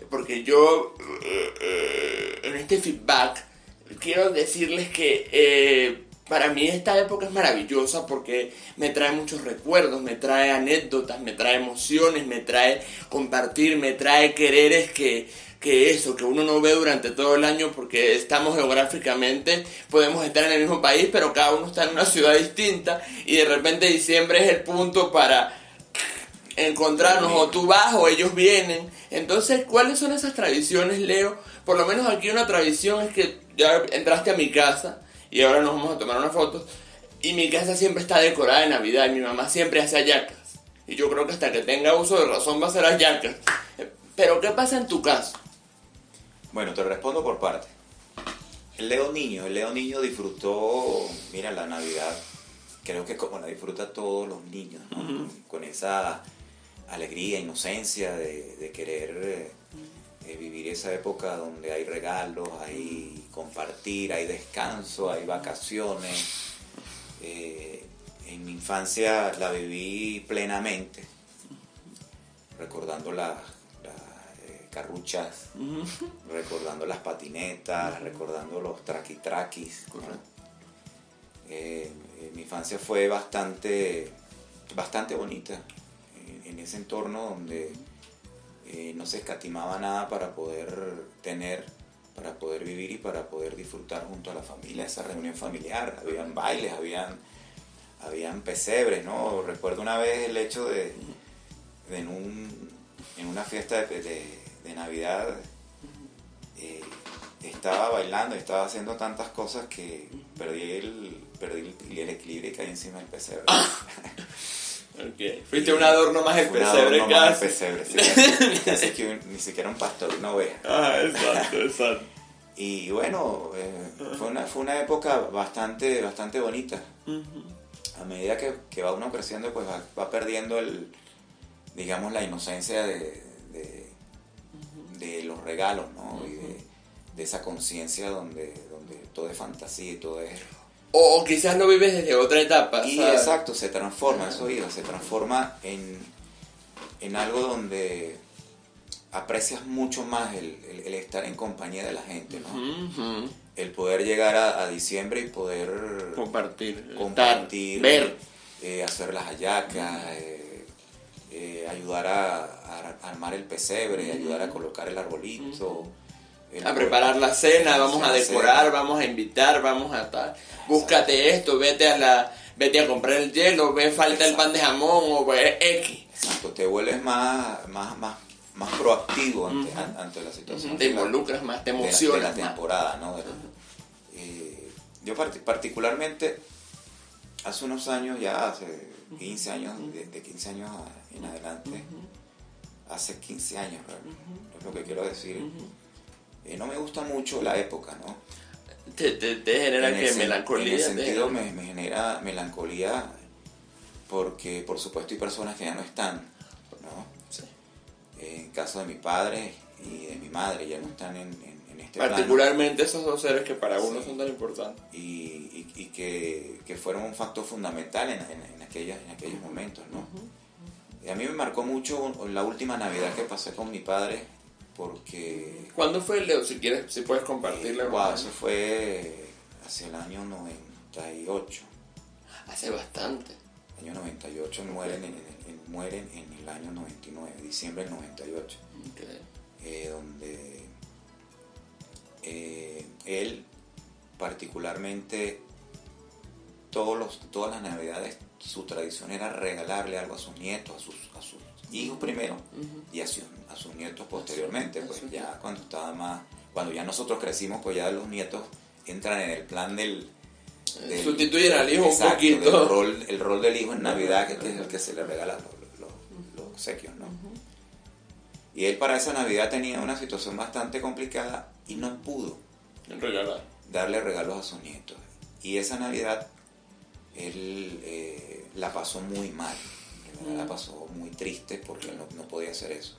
Porque yo, eh, eh, en este feedback, quiero decirles que para mí esta época es maravillosa porque me trae muchos recuerdos, me trae anécdotas, me trae emociones, me trae compartir, me trae quereres que, que eso, que uno no ve durante todo el año porque estamos geográficamente, podemos estar en el mismo país, pero cada uno está en una ciudad distinta y de repente diciembre es el punto para encontrarnos, o tú vas o ellos vienen. Entonces, ¿cuáles son esas tradiciones, Leo? Por lo menos aquí una tradición es que ya entraste a mi casa y ahora nos vamos a tomar una foto. Y mi casa siempre está decorada de Navidad y mi mamá siempre hace hallacas. Y yo creo que hasta que tenga uso de razón va a ser hallacas. Pero ¿qué pasa en tu caso? Bueno, te respondo por parte. El Leo Niño, el Leo Niño disfrutó, mira, la Navidad, creo que como la disfruta todos los niños, ¿no? con esa alegría, inocencia de, querer eh, eh, vivir esa época donde hay regalos, hay compartir, hay descanso, hay vacaciones. Eh, en mi infancia la viví plenamente, recordando las, carruchas, recordando las patinetas, recordando los traquitraquis. mi infancia fue bastante, bastante bonita en ese entorno donde eh, no se escatimaba nada para poder tener, para poder vivir y para poder disfrutar junto a la familia, esa reunión familiar. Habían bailes, habían, habían pesebres, ¿no? Recuerdo una vez el hecho de, en, un, en, una fiesta de, Navidad, eh, estaba bailando, estaba haciendo tantas cosas que perdí el, perdí el, equilibrio y caí encima del pesebre. Okay. Fuiste un adorno más el pesebre un más el pesebre, sí, que ni siquiera un pastor, una oveja. Ah, exacto, exacto. Y bueno, eh, fue, una, fue una época bastante, bastante bonita. A medida que, que, va uno creciendo, pues va, perdiendo el, digamos, la inocencia de, de, los regalos, ¿no? Y de, de esa conciencia donde, donde todo es fantasía y todo es o, quizás lo vives desde otra etapa. Y exacto, se transforma, eso iba, se transforma en, en algo donde aprecias mucho más el, el, estar en compañía de la gente, ¿no? El poder llegar a, diciembre y poder compartir, compartir ver, eh, hacer las hallacas, eh, eh, ayudar a, armar el pesebre, ayudar a colocar el arbolito a preparar la cena, vamos a decorar, vamos a invitar, vamos a tal. Búscate esto, vete a la vete a comprar el hielo, ve falta el pan de jamón o ve X. Exacto, te vuelves más más más más proactivo ante, ante la situación. Te involucras más, te emocionas. De, la temporada, ¿no? Eh, yo particularmente hace unos años, ya hace 15 años, de, 15 años en adelante, hace 15 años, es lo que quiero decir eh, no me gusta mucho la época, ¿no? ¿Te, te, genera que melancolía? En ese sentido me, genera melancolía porque, por supuesto, hay personas que ya no están, ¿no? Sí. en caso de mi padre y de mi madre, ya no están en, en, este Particularmente esos dos seres que para uno son tan importantes. Y, y, que, que, fueron un factor fundamental en, en, aquellos, en aquellos momentos, ¿no? Y a mí me marcó mucho la última Navidad que pasé con mi padre porque... ¿Cuándo fue, Leo? Si quieres, si puedes compartirlo. Eh, eso fue hacia el año 98. Hace bastante. Año 98 mueren en, mueren en el año 99, diciembre del 98. Eh, donde eh, él particularmente todos los, todas las navidades su tradición era regalarle algo a sus nietos, a sus, a sus hijos primero y a sus, a sus nietos posteriormente, pues ya cuando estaba más, cuando ya nosotros crecimos, pues ya los nietos entran en el plan del... Sustituyen al hijo un poquito. El rol, el rol del hijo en Navidad, que es el que se le regala los, los, obsequios, ¿no? Y él para esa Navidad tenía una situación bastante complicada y no pudo darle regalos a sus nietos. Y esa Navidad él eh, la pasó muy mal, la pasó muy triste porque no, no podía hacer eso.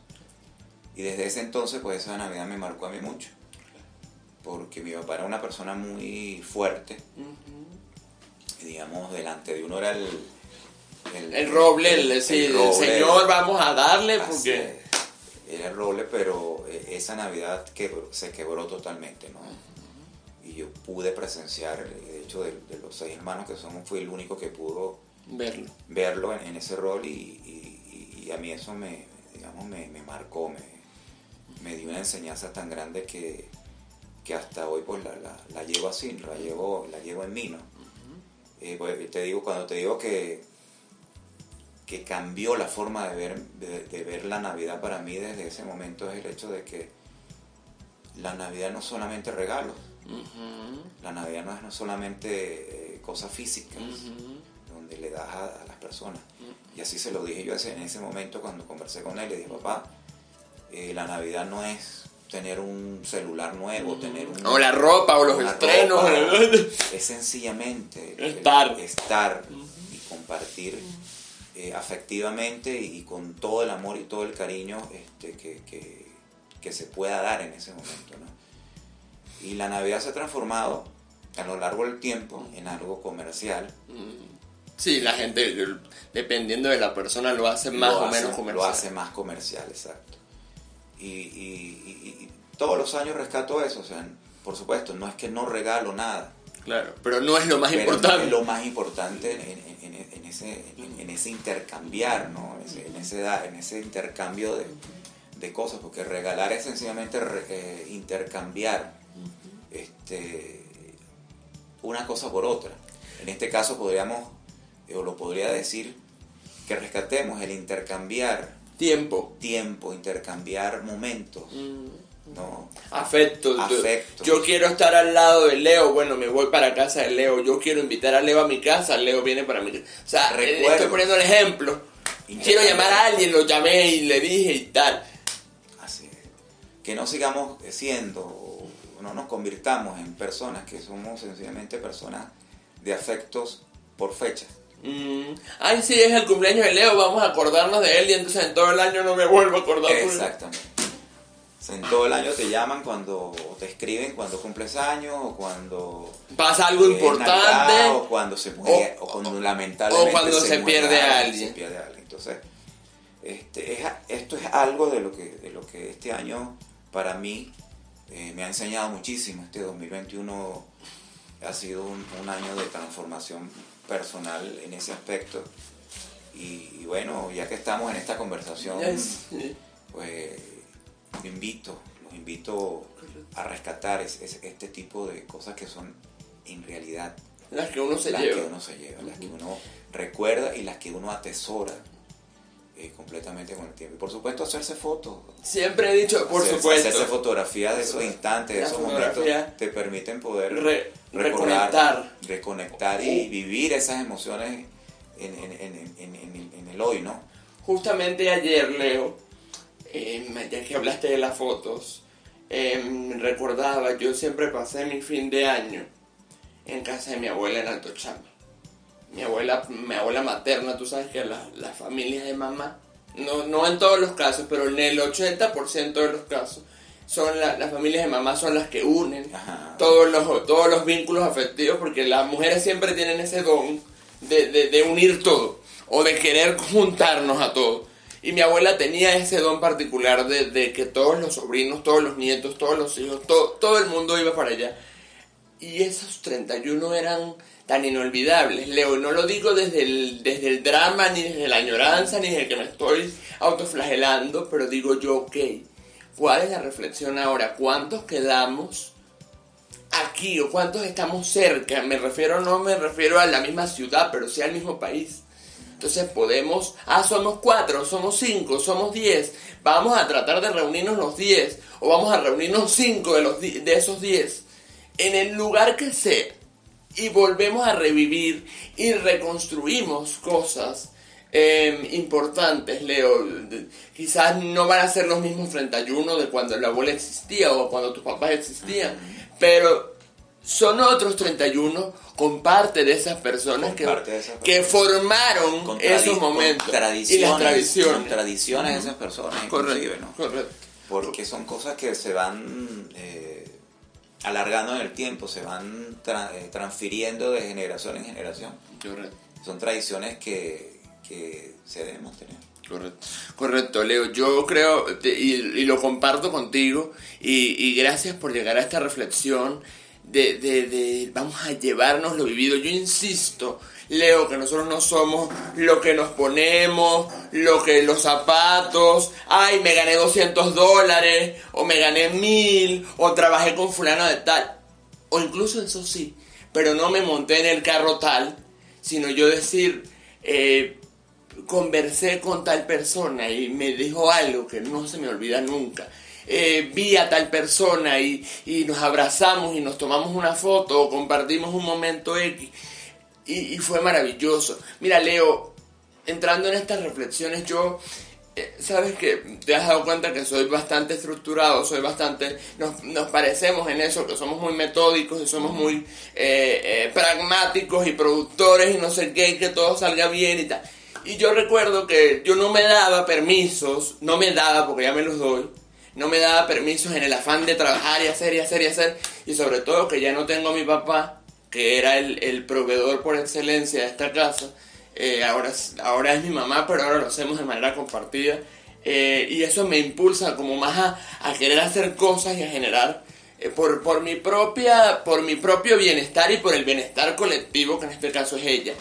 Y desde ese entonces, pues esa Navidad me marcó a mí mucho. Porque mi papá era una persona muy fuerte. y digamos, delante de uno era el... El, roble, el, señor, vamos a darle porque... Era el roble, pero eh, esa Navidad se quebró totalmente, ¿no? Y yo pude presenciar, de hecho, de, los seis hermanos que somos, fui el único que pudo verlo, verlo en, ese rol y, y, a mí eso me, digamos, me, me marcó, me, me dio una enseñanza tan grande que, que hasta hoy pues la, la, la llevo así, la llevo, la llevo en mí, ¿no? Eh, pues, te digo, cuando te digo que, que cambió la forma de ver, de, de ver la Navidad para mí desde ese momento es el hecho de que la Navidad no es solamente regalos, la Navidad no es no solamente eh, cosas físicas. Donde le das a, a las personas. Y así se lo dije yo en ese momento cuando conversé con él. Le dije, papá, eh, la Navidad no es tener un celular nuevo, tener un... O la ropa, o los estrenos. ropa. es sencillamente Estar. estar y compartir eh, afectivamente y con todo el amor y todo el cariño este, que, que- que se pueda dar en ese momento. ¿no? Y la Navidad se ha transformado a lo largo del tiempo en algo comercial. Sí, la gente, dependiendo de la persona, lo hace más Lo o hace- menos comercial. Lo hace más comercial, exacto. Y, y- y- y todos los años rescato eso. O sea, por supuesto, no es que no regalo nada. Claro, pero no es lo más Pero importante. Es lo más importante en, en- en- en ese, en, en ese intercambiar, ¿no? En ese, en intercambio de, de cosas, porque regalar es sencillamente re- eh, intercambiar este, una cosa por otra. En este caso podríamos, o lo podría decir, que rescatemos el intercambiar Tiempo. tiempo, intercambiar momentos, ¿no? Afecto. Yo- Afecto. Yo quiero estar al lado de Leo. Bueno, me voy para casa de Leo. Yo quiero invitar a Leo a mi casa. Leo viene para mi casa. O sea, eh, estoy poniendo el ejemplo. Quiero llamar a alguien, lo llamé y le dije y tal. Así es. Que no sigamos siendo, no nos convirtamos en personas que somos sencillamente personas de afectos por fecha. Mm, Ay, sí, es el cumpleaños de Leo. Vamos a acordarnos de él y entonces en todo el año no me vuelvo a acordar. Exactamente. En todo el año te llaman cuando, o te escriben cuando cumples años, o cuando... Pasa algo importante. Navidad, o cuando se muere, O- o, cuando lamentablemente o cuando se muere pierde a alguien. se pierde a alguien. Entonces, este, es, esto es algo de lo que, de lo que este año para mí eh, me ha enseñado muchísimo. Este 2021 ha sido un, un año de transformación personal en ese aspecto. Y, y bueno, ya que estamos en esta conversación, Yes, pues los invito, los invito a rescatar es- es- este tipo de cosas que son en realidad Las que uno se las lleva. que uno se lleva, las que uno recuerda y las que uno atesora eh, completamente con el tiempo. Y por supuesto hacerse fotos. Siempre he dicho, por supuesto. Hacerse fotografías de esos instantes, de esos momentos, te permiten poder Re- recordar, reconectar. reconectar y vivir esas emociones en, en- en- en- en- en el hoy, ¿no? Justamente ayer, Leo, eh, ya que hablaste de las fotos, eh, recordaba, yo siempre pasé mi fin de año en casa de mi abuela en Alto Chama. Mi abuela, mi abuela materna, tú sabes que la- las familias de mamá, no, no en todos los casos, pero en el 80% de los casos, son la- las familias de mamá son las que unen Ajá. todos los, todos los vínculos afectivos, porque las mujeres siempre tienen ese don de, de- de unir todo, o de querer juntarnos a todos. Y mi abuela tenía ese don particular de, de que todos los sobrinos, todos los nietos, todos los hijos, todo, todo el mundo iba para allá. Y esos 31 eran tan inolvidables, Leo. No lo digo desde el, desde el drama, ni desde la añoranza, ni desde que me estoy autoflagelando, pero digo yo, ok, ¿cuál es la reflexión ahora? ¿Cuántos quedamos aquí o cuántos estamos cerca? Me refiero, no me refiero a la misma ciudad, pero sí al mismo país. Entonces podemos, ah, somos cuatro, somos cinco, somos diez. Vamos a tratar de reunirnos los diez o vamos a reunirnos cinco de, los de esos diez en el lugar que sea y volvemos a revivir y reconstruimos cosas eh, importantes, Leo. Quizás no van a ser los mismos 31 de cuando la abuela existía o cuando tus papás existían, pero son otros 31 con parte de esas personas que, parte de esas que formaron Con esos momentos y las tradiciones. con tradiciones de esas personas, inclusive, Correcto, ¿no? correcto. Porque son cosas que se van eh, alargando en el tiempo, se van tra- eh, transfiriendo de generación en generación. Correcto. Son tradiciones que, que se deben mantener. Correcto. Correcto, Leo. Yo creo, y, y lo comparto contigo, y, y gracias por llegar a esta reflexión de, de, de vamos a llevarnos lo vivido. Yo insisto, Leo, que nosotros no somos lo que nos ponemos, lo que los zapatos, ay, me gané 200 dólares, o me gané mil, o trabajé con fulano de tal, o incluso eso sí, pero no me monté en el carro tal, sino yo decir, eh, conversé con tal persona y me dijo algo que no se me olvida nunca. Eh, vi a tal persona y, y, nos abrazamos y nos tomamos una foto o compartimos un momento X y, fue maravilloso. Mira, Leo, entrando en estas reflexiones, yo, eh, sabes que te has dado cuenta que soy bastante estructurado, soy bastante, nos, parecemos en eso, que somos muy metódicos y somos muy eh, eh, pragmáticos y productores y no sé qué, y que todo salga bien y tal. Y yo recuerdo que yo no me daba permisos, no me daba porque ya me los doy, no me daba permisos en el afán de trabajar y hacer y hacer y hacer, y sobre todo que ya no tengo a mi papá que era el, proveedor por excelencia de esta casa, eh, ahora, ahora es mi mamá, pero ahora lo hacemos de manera compartida. Eh, y eso me impulsa como más a, querer hacer cosas y a generar eh, por, por, mi propia, por mi propio bienestar y por el bienestar colectivo, que en este caso es ella.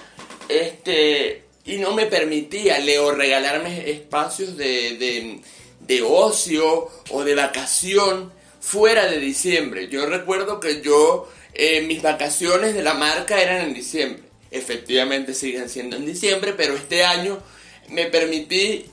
Este, y no me permitía, Leo, regalarme espacios de, de ocio o de vacación fuera de diciembre. Yo recuerdo que yo eh, mis vacaciones de la marca eran en diciembre. Efectivamente siguen siendo en diciembre, pero este año me permití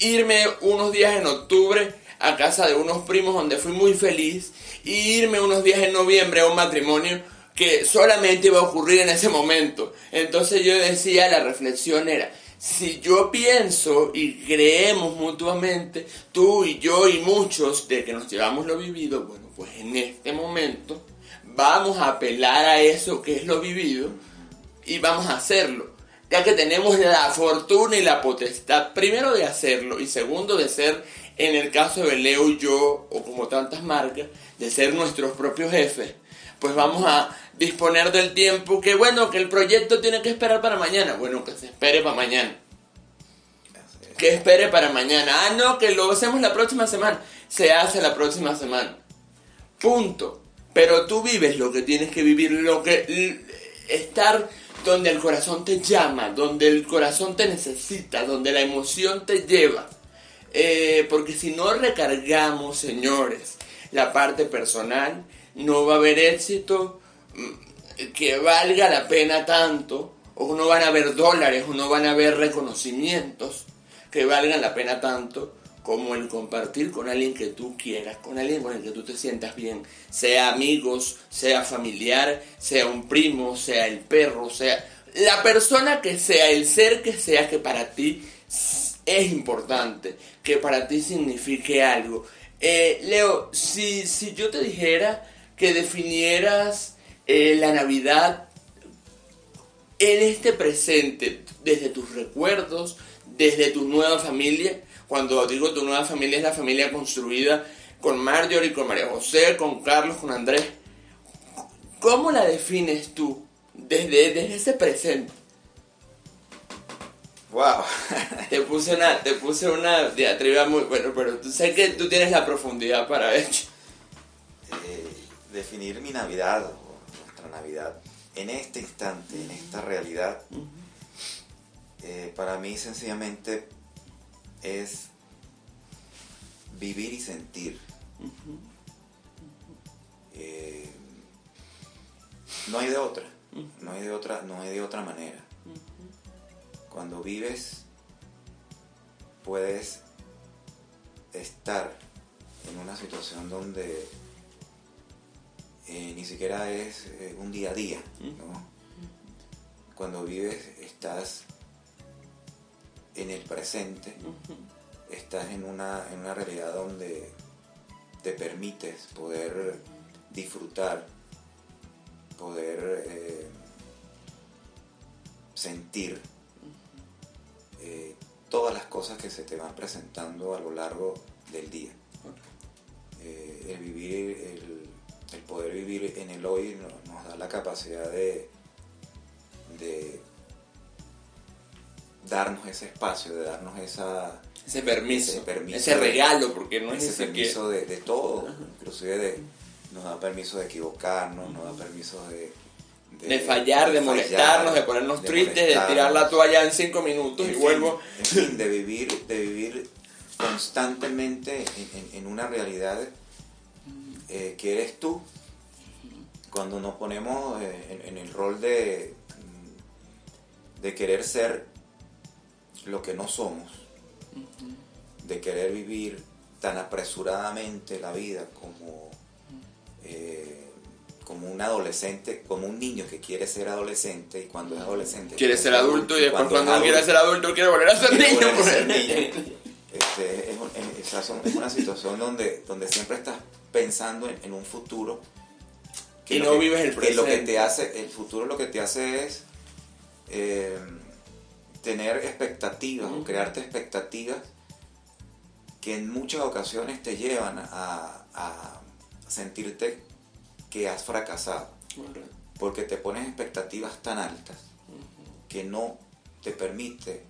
irme unos días en octubre a casa de unos primos donde fui muy feliz y irme unos días en noviembre a un matrimonio que solamente iba a ocurrir en ese momento. Entonces yo decía, la reflexión era, si yo pienso y creemos mutuamente, tú y yo y muchos, de que nos llevamos lo vivido, bueno, pues en este momento vamos a apelar a eso que es lo vivido y vamos a hacerlo. Ya que tenemos la fortuna y la potestad, primero de hacerlo y segundo de ser, en el caso de Leo y yo, o como tantas marcas, de ser nuestros propios jefes, pues vamos a disponer del tiempo que, bueno, que el proyecto tiene que esperar para mañana. Bueno, que se espere para mañana. Que espere para mañana. Ah, no, que lo hacemos la próxima semana. Se hace la próxima semana. Punto. Pero tú vives lo que tienes que vivir, lo que estar donde el corazón te llama, donde el corazón te necesita, donde la emoción te lleva. Eh, porque si no recargamos, señores, la parte personal, no va a haber éxito que valga la pena tanto, o no van a haber dólares, o no van a haber reconocimientos que valgan la pena tanto como el compartir con alguien que tú quieras, con alguien con el que tú te sientas bien, sea amigos, sea familiar, sea un primo, sea el perro, sea la persona que sea, el ser que sea que para ti es importante, que para ti signifique algo. Eh, Leo, si, si, yo te dijera que definieras eh, la Navidad en este presente, desde tus recuerdos, desde tu nueva familia, cuando digo tu nueva familia es la familia construida con Marjorie, con María José, con Carlos, con Andrés. ¿Cómo la defines tú desde, desde ese presente? Wow. te puse una, te puse una diatriba muy bueno, pero tú sé que tú tienes la profundidad para ello. Eh, definir mi Navidad nuestra Navidad en este instante, en esta realidad, eh, para mí sencillamente es vivir y sentir. Eh, no hay de otra, no hay de otra, no hay de otra manera. Cuando vives, puedes estar en una situación donde eh, ni siquiera es eh, un día a día, Cuando vives, estás en el presente, estás en una, en una realidad donde te permites poder disfrutar, poder eh, sentir eh, todas las cosas que se te van presentando a lo largo del día. Eh, el vivir, el, poder vivir en el hoy nos, da la capacidad de, de darnos ese espacio, de darnos esa, ese permiso, ese, regalo, porque no es ese, permiso de, todo, inclusive de, nos da permiso de equivocarnos, nos da permiso de... De, fallar, de, molestarnos, de ponernos tristes, de tirar la toalla en cinco minutos y vuelvo. En fin, de vivir, de vivir constantemente en, una realidad eh, que eres tú. Cuando nos ponemos eh, en, el rol de, de querer ser lo que no somos, de querer vivir tan apresuradamente la vida como, eh, como un adolescente, como un niño que quiere ser adolescente y cuando es adolescente quiere ser adulto y después cuando, quiere ser adulto quiere volver a ser niño. Este, es, una situación donde, donde siempre estás pensando en, un futuro que y no vives el presente. lo que te hace, el futuro lo que te hace es eh, tener expectativas o crearte expectativas que en muchas ocasiones te llevan a, sentirte que has fracasado. Porque te pones expectativas tan altas que no te permite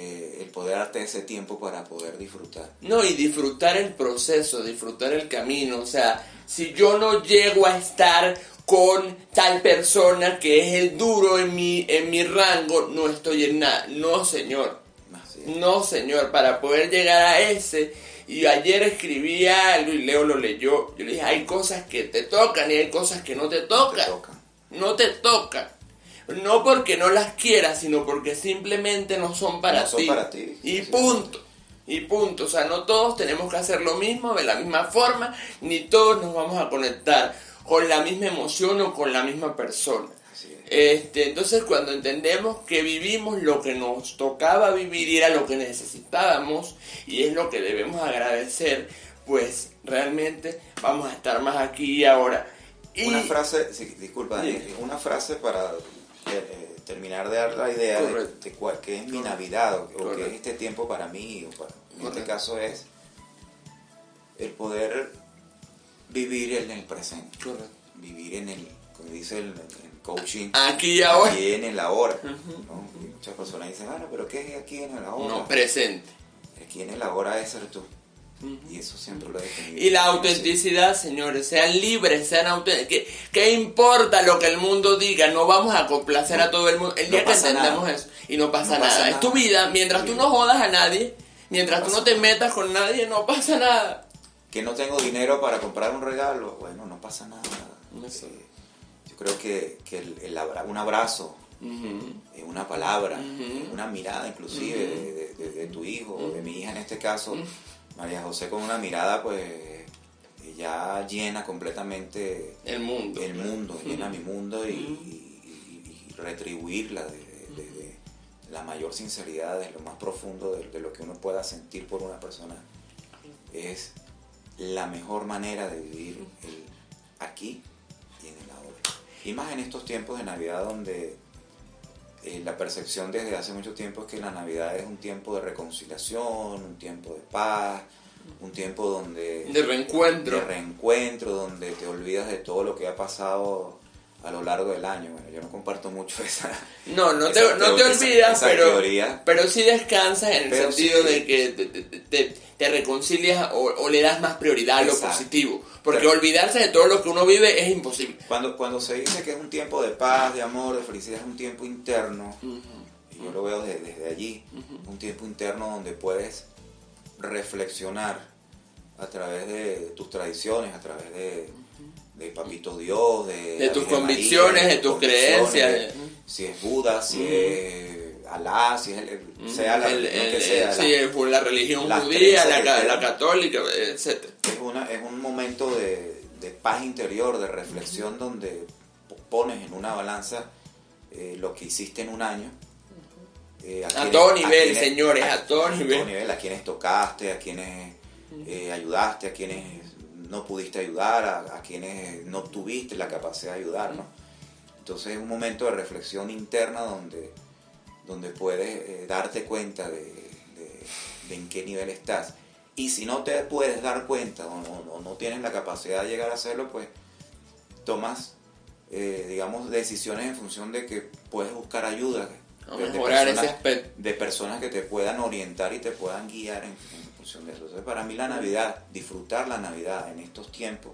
eh, el poder darte ese tiempo para poder disfrutar. No, y disfrutar el proceso, disfrutar el camino. O sea, si yo no llego a estar con tal persona que es el duro en mi, en mi rango, no estoy en nada. No, señor. No, señor, para poder llegar a ese. Y ayer escribí algo y Leo lo leyó. Yo le dije, hay cosas que te tocan y hay cosas que no te tocan. No te tocan. No porque no las quieras, sino porque simplemente no son para no Son para ti. Y punto. Y punto. O sea, no todos tenemos que hacer lo mismo de la misma forma, ni todos nos vamos a conectar con la misma emoción o con la misma persona. Este, entonces cuando entendemos que vivimos lo que nos tocaba vivir y era lo que necesitábamos y es lo que debemos agradecer, pues realmente vamos a estar más aquí y ahora. una frase, disculpa, una frase para eh, terminar de dar la idea de, de cuál, qué es mi Navidad o, qué es este tiempo para mí. O en este caso es el poder vivir en el presente. Vivir en el, como dice el, coaching. Aquí y ahora. Aquí en el ahora. Muchas personas dicen, bueno, pero ¿qué es aquí en el ahora? No, presente. Aquí en el ahora es ser tú. Y eso siempre lo he. Y la autenticidad, señores, sean libres, sean auténticos. ¿Qué, importa lo que el mundo diga? No vamos a complacer a todo el mundo. El día que entendemos eso y no pasa, nada. Es tu vida, mientras tú no jodas a nadie, mientras tú no te metas con nadie, no pasa nada. Que no tengo dinero para comprar un regalo, bueno, no pasa nada. Eh, yo creo que, que el, un abrazo, eh, una palabra, una mirada inclusive de, tu hijo o de mi hija en este caso María José con una mirada pues ya llena completamente el mundo, el mundo llena mi mundo y, retribuirla de, la mayor sinceridad, de lo más profundo de, lo que uno pueda sentir por una persona, es la mejor manera de vivir el aquí y en el ahora. Y más en estos tiempos de Navidad donde eh, la percepción desde hace mucho tiempo es que la Navidad es un tiempo de reconciliación, un tiempo de paz, un tiempo donde... De reencuentro. De reencuentro, donde te olvidas de todo lo que ha pasado a lo largo del año. Bueno, yo no comparto mucho esa... No, no, te, no te olvidas, pero, pero sí descansas en el sentido de que te, te, reconcilias o, le das más prioridad a lo positivo. Porque olvidarse de todo lo que uno vive es imposible. Cuando, cuando se dice que es un tiempo de paz, de amor, de felicidad, es un tiempo interno, y yo lo veo desde, allí, un tiempo interno donde puedes reflexionar a través de tus tradiciones, a través de, de Papito Dios, de, tus convicciones, de tus creencias. si es Buda, si es Alá, si es el, sea la que sea. Sí, la, religión judía, la, católica, etc. Es, una, es un momento de, paz interior, de reflexión, donde pones en una balanza eh, lo que hiciste en un año. Eh, a, todo nivel, señores, a, todo nivel. A todo nivel, a quienes tocaste, a quienes eh, ayudaste, a quienes no pudiste ayudar, a, quienes no tuviste la capacidad de ayudar, ¿no? Entonces es un momento de reflexión interna donde donde puedes eh, darte cuenta de, en qué nivel estás. Y si no te puedes dar cuenta o no, tienes la capacidad de llegar a hacerlo, pues tomas, eh, digamos, decisiones en función de que puedes buscar ayuda de, personas, de, personas, que te puedan orientar y te puedan guiar en, función de eso. Entonces, para mí la Navidad, disfrutar la Navidad en estos tiempos,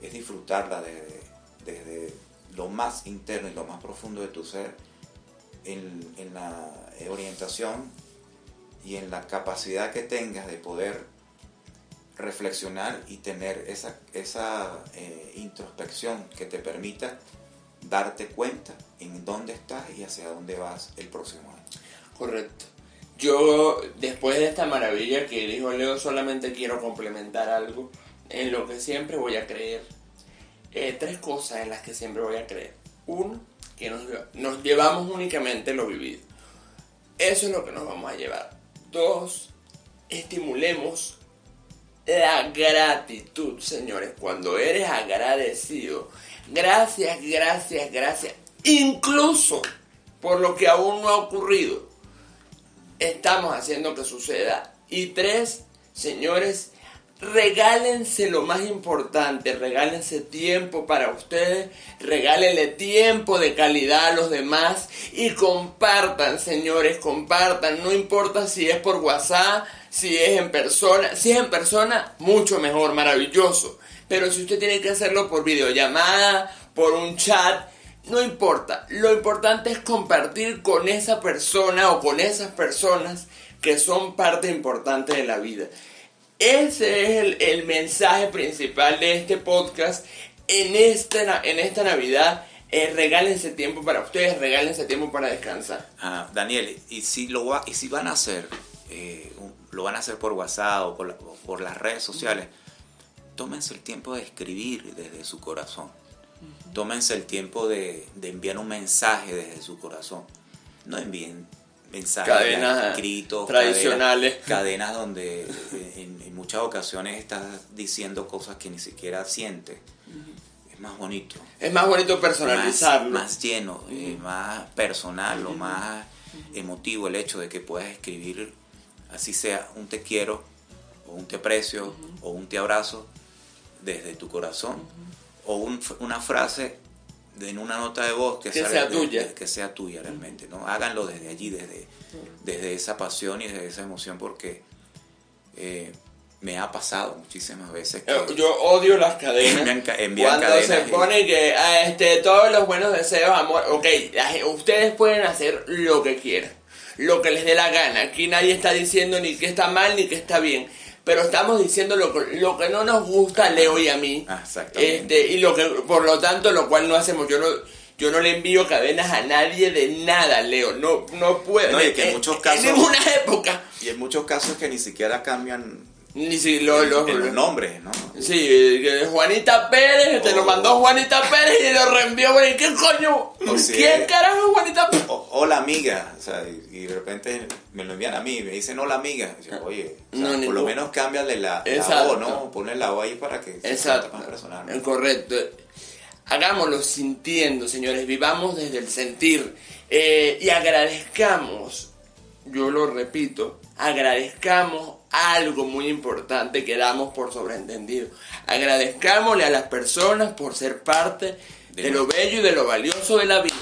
es disfrutarla desde, desde lo más interno y lo más profundo de tu ser, en, en la orientación y en la capacidad que tengas de poder reflexionar y tener esa, esa eh, introspección que te permita darte cuenta en dónde estás y hacia dónde vas el próximo año. Correcto. Yo, después de esta maravilla que dijo Leo, solamente quiero complementar algo en lo que siempre voy a creer. Eh, tres cosas en las que siempre voy a creer. Uno, que nos, nos llevamos únicamente lo vivido. Eso es lo que nos vamos a llevar. Dos, estimulemos la gratitud, señores. Cuando eres agradecido, gracias, gracias, gracias. Incluso por lo que aún no ha ocurrido, estamos haciendo que suceda. Y tres, señores, regálense lo más importante, regálense tiempo para ustedes, regálenle tiempo de calidad a los demás y compartan, señores, compartan, no importa si es por WhatsApp, si es en persona, si es en persona, mucho mejor, maravilloso. Pero si usted tiene que hacerlo por videollamada, por un chat, no importa. Lo importante es compartir con esa persona o con esas personas que son parte importante de la vida. Ese es el, mensaje principal de este podcast en esta, en esta Navidad. Eh, regálense tiempo para ustedes, regálense tiempo para descansar. Ah, Daniel, y si, lo va, y si van a hacer, eh, lo van a hacer por WhatsApp o por, las redes sociales, tómense el tiempo de escribir desde su corazón. Tómense el tiempo de, de enviar un mensaje desde su corazón. No envíen mensajes cadenas escritos, tradicionales. Cadenas, donde eh, en, muchas ocasiones estás diciendo cosas que ni siquiera sientes. Es más bonito. Es más bonito personalizarlo. Más, lleno, eh, más personal o más emotivo el hecho de que puedas escribir, así sea, un te quiero, o un te aprecio, o un te abrazo, desde tu corazón, o una frase en una nota de voz que, sea tuya. que sea tuya realmente, ¿no? Háganlo desde allí, desde, desde esa pasión y desde esa emoción, porque eh, me ha pasado muchísimas veces. Eh, yo odio las cadenas. Cuando se pone que ah, este, todos los buenos deseos, amor, ok, ustedes pueden hacer lo que quieran, lo que les dé la gana. Aquí nadie está diciendo ni que está mal ni que está bien pero estamos diciendo lo, lo que no nos gusta a Leo y a mí. Ah, exactamente. Este, y lo que, por lo tanto, lo cual no hacemos. Yo no, yo no le envío cadenas a nadie de nada, Leo. No, no puedo. No, y que en, muchos casos. En ninguna época. Y en muchos casos que ni siquiera cambian ni si lo, los nombres, ¿no? Sí, Juanita Pérez, te lo oh. mandó Juanita Pérez y lo reenvió, ¿qué coño? ¿Quién carajo es Juanita Pérez? hola amiga, o sea, y, de repente me lo envían a mí, me dicen hola amiga. Oye, por lo menos cámbiale la, la O, ¿no? Ponle la O ahí para que sea más personal. Correcto. Hagámoslo sintiendo, señores, vivamos desde el sentir eh, y agradezcamos, yo lo repito, agradezcamos algo muy importante que damos por sobreentendido. Agradezcámosle a las personas por ser parte de, lo bello y de lo valioso de la vida.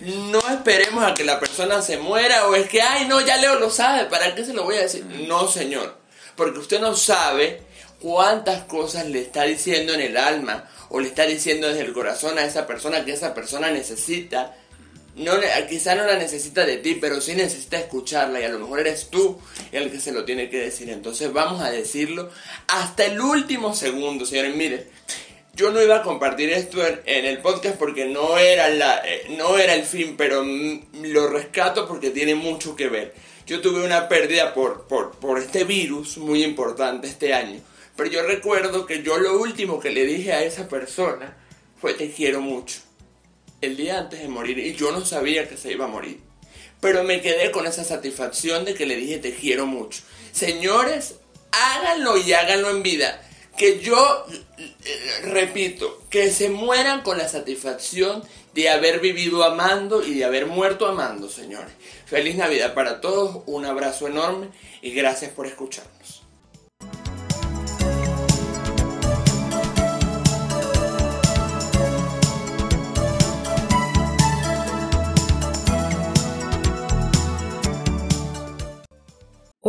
No esperemos a que la persona se muera o es que, ay, no, ya Leo lo sabe, ¿para qué se lo voy a decir? No, señor, porque usted no sabe cuántas cosas le está diciendo en el alma o le está diciendo desde el corazón a esa persona que esa persona necesita no, quizá no la necesita de ti, pero sí necesita escucharla y a lo mejor eres tú el que se lo tiene que decir. Entonces vamos a decirlo hasta el último segundo, señores. Mire, yo no iba a compartir esto en, el podcast porque no era, la, eh, no era el fin, pero lo rescato porque tiene mucho que ver. Yo tuve una pérdida por, por, por este virus muy importante este año. Pero yo recuerdo que yo lo último que le dije a esa persona fue te quiero mucho el día antes de morir y yo no sabía que se iba a morir. Pero me quedé con esa satisfacción de que le dije te quiero mucho. Señores, háganlo y háganlo en vida. Que yo, repito, que se mueran con la satisfacción de haber vivido amando y de haber muerto amando, señores. Feliz Navidad para todos, un abrazo enorme y gracias por escucharnos.